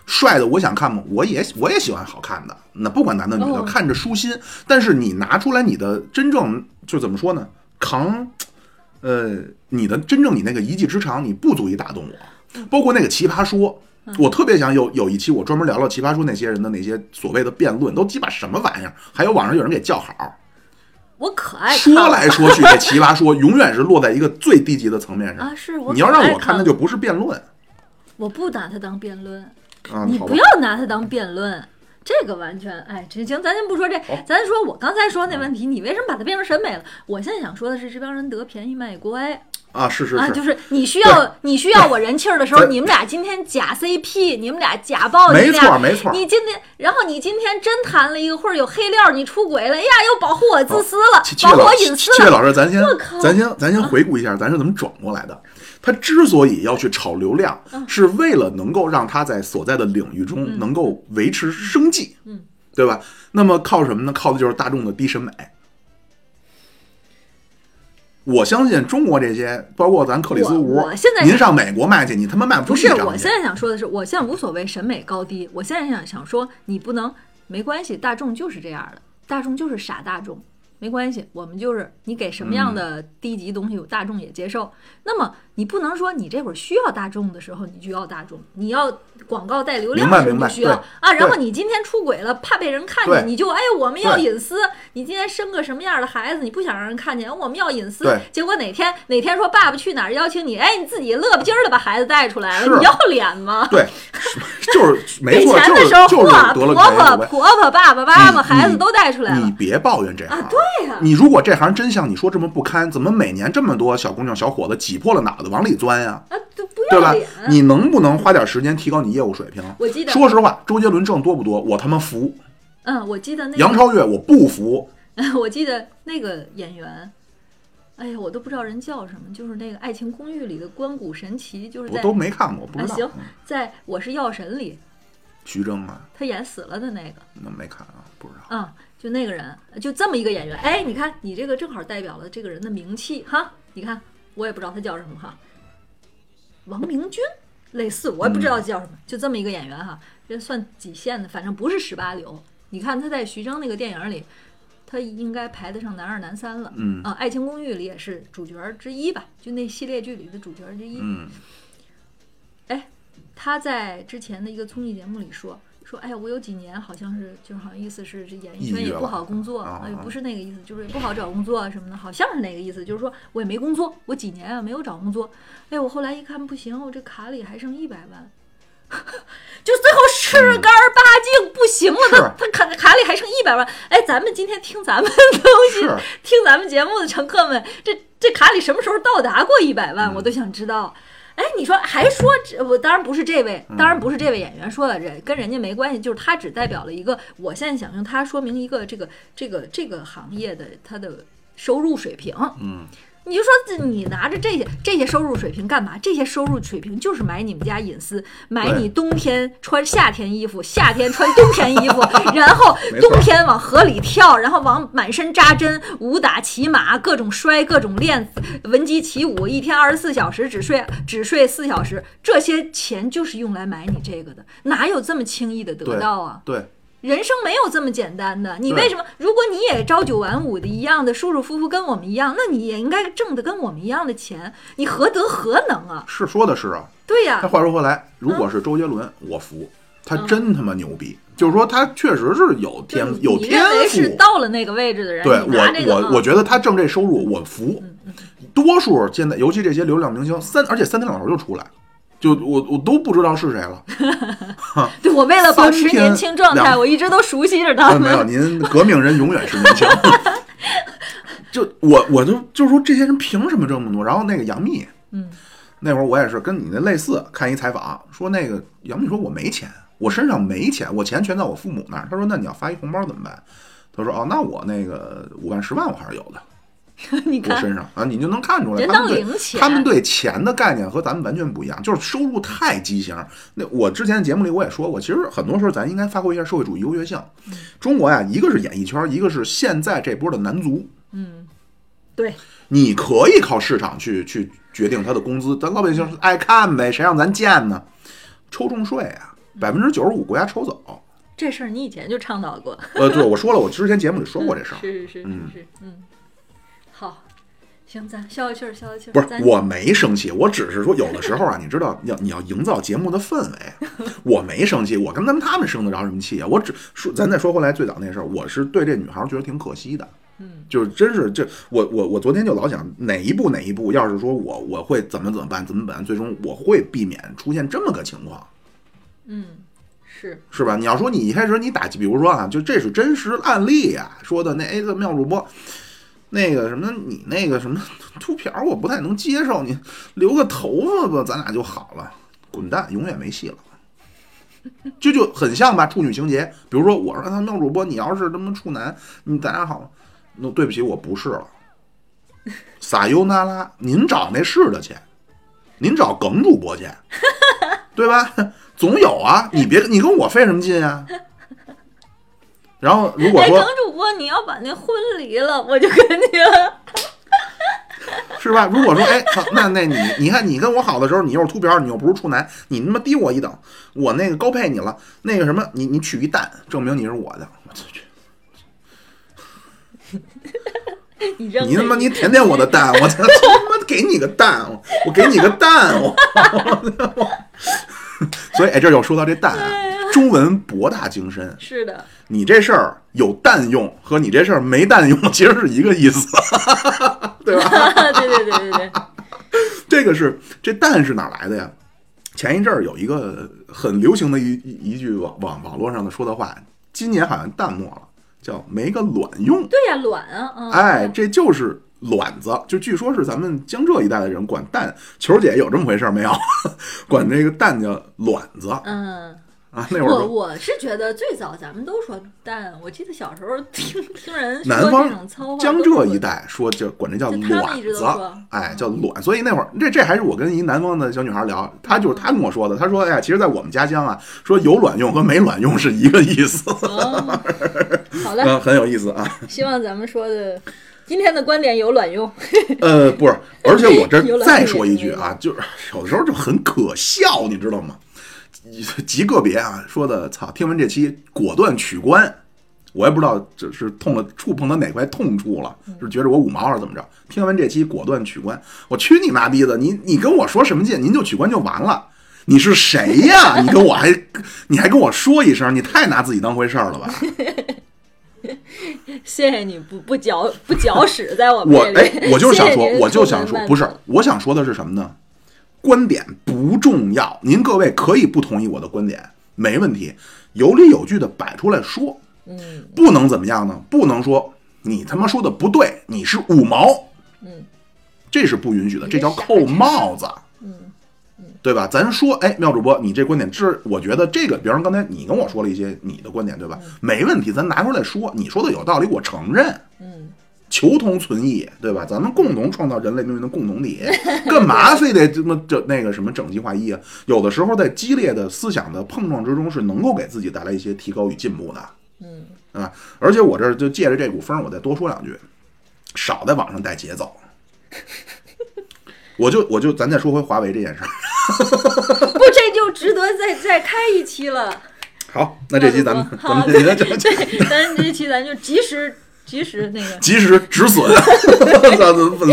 S3: 帅的我想看吗？我也我也喜欢好看的，那不管男的女的，
S4: 哦
S3: 看着舒心。但是你拿出来你的真正就怎么说呢？扛，呃，你的真正你那个一技之长，你不足以打动我。包括那个奇葩说，我特别想有有一期我专门聊聊奇葩说那些人的那些所谓的辩论，都鸡巴什么玩意儿？还有网上有人给叫好，
S4: 我可爱看
S3: 说来说去，这奇葩说永远是落在一个最低级的层面上。
S4: 啊，是我
S3: 你要让我看，那就不是辩论
S4: 我不拿它当辩论，
S3: 啊！
S4: 你不要拿它当辩论。这个完全，哎，这行，咱先不说这，咱说我刚才说那问题，你为什么把它变成审美了？我现在想说的是，这帮人得便宜卖乖
S3: 啊，是是
S4: 啊，
S3: 是，
S4: 就是你需要你需要我人气儿的时候，你们俩今天假 CP，你们俩假抱，
S3: 没错没错
S4: 你今天，然后你今天真谈了一个，或者有黑料，你出轨了，哎呀，又保护我自私了，保护我隐私了，
S3: 谢老师，咱先咱先咱先回顾一下，咱是怎么转过来的。他之所以要去炒流量，
S4: 嗯
S3: 是为了能够让他在所在的领域中能够维持生计，
S4: 嗯，
S3: 对吧？那么靠什么呢？靠的就是大众的低审美。我相信中国这些，包括咱克里斯
S4: 我
S3: 屋
S4: 我现在，
S3: 您上美国卖去，你他妈卖不出去。不是
S4: 我现在想说的是，我现在无所谓审美高低，我现在想想说，你不能没关系，大众就是这样的，大众就是傻大众，没关系，我们就是你给什么样的低级东西，大众也接受。那么你不能说你这会儿需要大众的时候，你就要大众，你要广告带流量的时候
S3: 明白
S4: 你需要啊。然后你今天出轨了，怕被人看见，你就哎我们要隐私。你今天生个什么样的孩子，你不想让人看见，我们要隐私。结果哪天哪天说爸爸去哪儿邀请你，哎你自己乐不唧儿的把孩子带出来了，你要脸吗？[laughs]
S3: 对，就是没错，就是
S4: 钱的时候，婆婆。婆婆、爸爸、妈妈、孩子都带出来了。
S3: 你别抱怨这行，
S4: 啊对呀
S3: 你如果这行真像你说这么不堪，怎么每年这么多小姑娘小伙子挤破了脑袋往里钻呀？
S4: 啊，都不
S3: 对吧
S4: 要脸。？
S3: 你能不能花点时间提高你业务水平？
S4: 我记得
S3: 说实话，周杰伦挣多不多？我他妈服。
S4: 嗯，我记得那个杨，
S3: 超越我不服。[laughs]
S4: 我记得那个演员，哎呀，我都不知道人叫什么，就是那个《爱情公寓》里的关谷神奇，就是
S3: 我都没看过，不知道。
S4: 啊行
S3: 嗯
S4: 在我是药神里，
S3: 徐峥啊，
S4: 他演死了的那个，
S3: 那没看啊，不知道。
S4: 嗯、就那个人，就这么一个演员。哎，你看你这个正好代表了这个人的名气哈。你看，我也不知道他叫什么哈，王明军，类似我也不知道叫什么，就这么一个演员哈，这算几线的，反正不是十八流。你看他在徐峥那个电影里，他应该排得上男二、男三了。
S3: 嗯
S4: 啊，《爱情公寓》里也是主角之一吧，就那系列剧里的主角之一。
S3: 嗯，
S4: 哎，他在之前的一个综艺节目里说说，哎呀，我有几年好像是，就是好像意思是这演艺圈也不好工作，哎，不是那个意思，就是也不好找工作啊什么的，好像是那个意思，就是说我也没工作，我几年啊没有找工作，哎，我后来一看不行，我这卡里还剩一百万。[laughs] 就最后吃干儿八净不行了，他他卡卡里还剩一百万。哎，咱们今天听咱们东西，听咱们节目的乘客们，这这卡里什么时候到达过一百
S3: 嗯
S4: 万，我都想知道。哎，你说还说这我当然不是这位，
S3: 嗯
S4: 当然不是这位演员说的，这跟人家没关系，就是他只代表了一个，我现在想用它说明一个这个这个这个行业的它的收入水平。
S3: 嗯，
S4: 你就说这你拿着这些这些收入水平干嘛？这些收入水平就是买你们家隐私，买你冬天穿夏天衣服，夏天穿冬天衣服，[laughs] 然后冬天往河里跳，然后往满身扎针，武打骑马，各种摔，各种练，闻鸡起舞，一天二十四小时只睡只睡四小时，这些钱就是用来买你这个的，哪有这么轻易的得到啊？
S3: 对，
S4: 人生没有这么简单的。你为什么？如果你也朝九晚五的一样的舒舒服服跟我们一样，那你也应该挣的跟我们一样的钱，你何德何能啊？
S3: 是说的是啊。
S4: 对呀、
S3: 那话说回来，如果是周杰伦，我服，他真他妈牛逼，就是说他确实是有天
S4: 就
S3: 有天赋。
S4: 到了那个位置的人，
S3: 对我我我觉得他挣这收入我服，
S4: 嗯
S3: 多数现在尤其这些流量明星三，而且三天两头就出来，就我我都不知道是谁了。[laughs]
S4: 对我为了保持年轻状态，我一直都熟悉着他
S3: 们没有，您革命人永远是年轻。[laughs] 就我我就就是说这些人凭什么这么多？然后那个杨幂，
S4: 嗯，
S3: 那会儿我也是跟你那类似，看一采访说那个杨幂说我没钱，我身上没钱，我钱全在我父母那儿。他说那你要发一红包怎么办？他说哦，那我那个五万十万我还是有的，[laughs]
S4: 你看，
S3: 我身上啊，你就能看出来，
S4: 人
S3: 他们对
S4: 当零钱
S3: 他们对钱的概念和咱们完全不一样，就是收入太畸形。那我之前节目里我也说过，其实很多时候咱应该发挥一下社会主义优越性。
S4: 嗯
S3: 中国呀，一个是演艺圈，一个是现在这波的男足，
S4: 嗯，对，
S3: 你可以靠市场去去决定他的工资，咱老百姓爱看呗，谁让咱贱呢？抽重税啊，百分之九十五国家抽走。
S4: 这事儿你以前就倡导过。
S3: 呃，对，我说了，我之前节目里说过这事儿。
S4: 是是是是
S3: 嗯
S4: 是，嗯，好，行，咱消消气儿，消消气儿。
S3: 不是我没生气，我只是说有的时候啊，你知道，要你要营造节目的氛围，[laughs] 我没生气，我跟他们他们生得着什么气啊？我只说，咱再说回来最早那事儿，我是对这女孩儿觉得挺可惜的，
S4: 嗯，
S3: 就是真是这我我我昨天就老想哪一步哪一步，要是说我我会怎么怎么办怎么办，最终我会避免出现这么个情况。
S4: 嗯是
S3: 是吧？你要说你一开始你打，比如说啊，就这是真实案例呀、说的那哎，这妙主播，那个什么，你那个什么 [laughs] 秃瓢我不太能接受，你留个头发吧，咱俩就好了，滚蛋，永远没戏了。[laughs] 这就很像吧，处女情节。比如说，我说他妙主播，你要是他妈处男，你咱俩好，那对不起，我不是了。撒尤那拉，您找那是的去，您找耿主播去，对吧？[laughs] 总有啊，你别你跟我费什么劲啊？然后如果
S4: 哎，
S3: 说
S4: 耿主播，你要把那婚离了，我就跟你了。
S3: 是吧？如果说哎，操那那你你看你跟我好的时候，你又是秃瓢，你又不是处男，你他妈低我一等，我那个高配你了，那个什么，你你取一蛋，证明你是我的，我去！[laughs]
S4: 你
S3: 他妈你舔舔我的蛋，我操，他妈给你个蛋，我我给你个蛋，我。[laughs] 所以哎，这就说到这蛋啊，中文博大精深。
S4: 是的，
S3: 你这事儿有蛋用和你这事儿没蛋用，[laughs] 其实是一个意思，对吧？[laughs]
S4: 对对对对对，[laughs]
S3: 这个是这蛋是哪来的呀？前一阵儿有一个很流行的一一一句网网网络上的说的话，今年好像淡漠了，叫没个卵用。
S4: 对呀，卵啊，嗯，
S3: 哎，这就是卵子，就据说是咱们江浙一带的人管蛋，球儿姐有这么回事儿没有？管这个蛋叫卵子
S4: 嗯。
S3: 啊。那会儿
S4: 我我是觉得最早咱们都说蛋，我记得小时候听听人说
S3: 南
S4: 这种
S3: 方
S4: 糙话，
S3: 江浙一带说就管这叫卵子哎，叫卵。所以那会儿这这还是我跟一南方的小女孩聊，她就是她跟我说的，她说哎呀，其实在我们家乡啊，说有卵用和没卵用是一个意思，
S4: 哦 [laughs] 好嘞，
S3: 嗯，很有意思啊。[laughs]
S4: 希望咱们说的今天的观点有卵用。[laughs]
S3: 呃，不是，而且我这再说一句啊，就是有的时候就很可笑，你知道吗？[laughs] 极个别啊，说的操，听完这期果断取关，我也不知道这是痛了触碰到哪块痛处了，是觉得我五毛还是怎么着？听完这期果断取关，我去你妈逼的！你你跟我说什么劲？您就取关就完了。你是谁呀？你跟我还你还跟我说一声？你太拿自己当回事儿了吧？[laughs]
S4: 谢谢你不不搅不搅屎在我们
S3: 我。哎，我就是想说我就想说，不是我想说的是什么呢？观点不重要，您各位可以不同意我的观点，没问题，有理有据的摆出来说，
S4: 嗯
S3: 不能怎么样呢？不能说你他妈说的不对，你是五毛，
S4: 嗯，
S3: 这是不允许的，这叫扣帽子。
S4: 嗯
S3: 对吧？咱说，哎，妙主播，你这观点，这我觉得这个，比方刚才你跟我说了一些你的观点，对吧？没问题，咱拿出来说，你说的有道理，我承认。
S4: 嗯，
S3: 求同存异，对吧？咱们共同创造人类命运的共同体，干嘛非得这么这那个什么整齐划一啊？有的时候在激烈的思想的碰撞之中，是能够给自己带来一些提高与进步的，
S4: 嗯，
S3: 啊！而且我这儿就借着这股风，我再多说两句，少在网上带节奏。[laughs] 我就我就咱再说回华为这件事儿，[laughs]
S4: 不，这就值得再再开一期了。
S3: 好，那这期咱们咱
S4: 好
S3: 们这就 [laughs] 就
S4: 对，咱这期咱就及时及时那个，
S3: 及时止损，[laughs] 粉丝
S4: 又
S3: 不是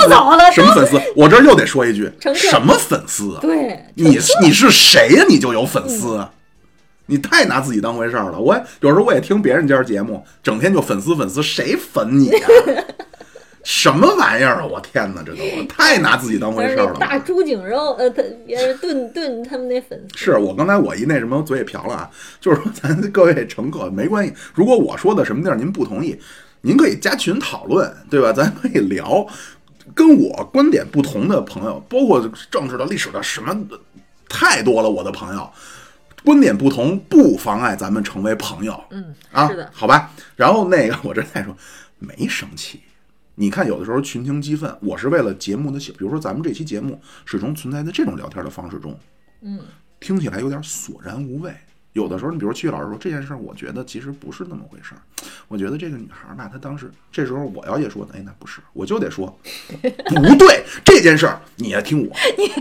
S4: 都走了
S3: 什么粉丝？我这又得说一句，什么粉丝啊？
S4: 对，
S3: 你你是谁呀、你就有粉丝啊？你太拿自己当回事儿了。我有时候我也听别人家节目，整天就粉丝粉丝，谁粉你呀、什么玩意儿啊！我天哪，这都太拿自己当回事儿了。
S4: 大猪颈肉，呃，他别人炖 [laughs] 炖他们那粉丝，
S3: 是我刚才我一那什么嘴也瓢了啊，就是说咱各位乘客没关系，如果我说的什么地儿您不同意，您可以加群讨论，对吧？咱可以聊。跟我观点不同的朋友，包括政治的、历史的，什么的太多了。我的朋友观点不同，不妨碍咱们成为朋友。
S4: 嗯，
S3: 啊，
S4: 是的，
S3: 好吧。然后那个我这再说，没生气。你看，有的时候群情激愤，我是为了节目的，比如说咱们这期节目始终存在在这种聊天的方式中，
S4: 嗯，
S3: 听起来有点索然无味。有的时候，你比如七月老师说这件事儿，我觉得其实不是那么回事儿。我觉得这个女孩儿吧，她当时这时候我要也说，哎，那不是，我就得说 [laughs] 不对，这件事儿你也听我，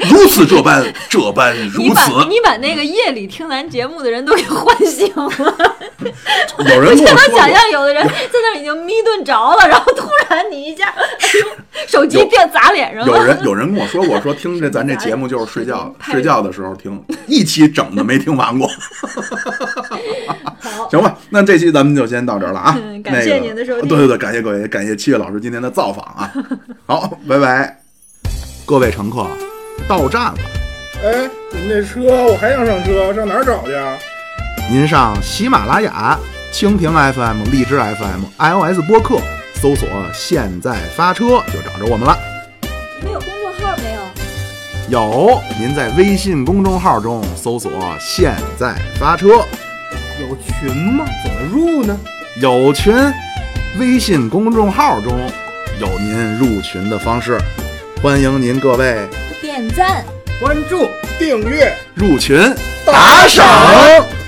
S3: 如此这般，这般 [laughs] 如此。
S4: 你把那个夜里听咱节目的人都给唤醒了。[laughs]
S3: 有人跟我
S4: 我
S3: 说过，
S4: 想象有的人在那儿已经眯顿着了，然后突然你一下，哎呦，手机
S3: 有
S4: 电砸脸上了有。
S3: 人有人跟我说过，说听着咱这节目就是睡觉睡觉的时候听，一期整的没听完过。
S4: 好，
S3: 行吧，那这期咱们就先到这儿了啊
S4: 嗯。感谢您的收听
S3: 对对对，感谢各位，感谢七月老师今天的造访啊。[laughs] 好，拜拜，各位乘客，到站了。
S2: 哎，你们这车我还想上车，上哪儿找去啊？
S3: 您上喜马拉雅、蜻蜓 FM、荔枝 FM、iOS 播客搜索“现在发车”就找着我们了。
S4: 你们有公众号没有？
S3: 有，您在微信公众号中搜索“现在发车
S2: 有群吗？怎么入呢？”，
S3: 有群，微信公众号中有您入群的方式，欢迎您各位
S4: 点赞。
S2: 关注、订阅。
S3: 入群打赏。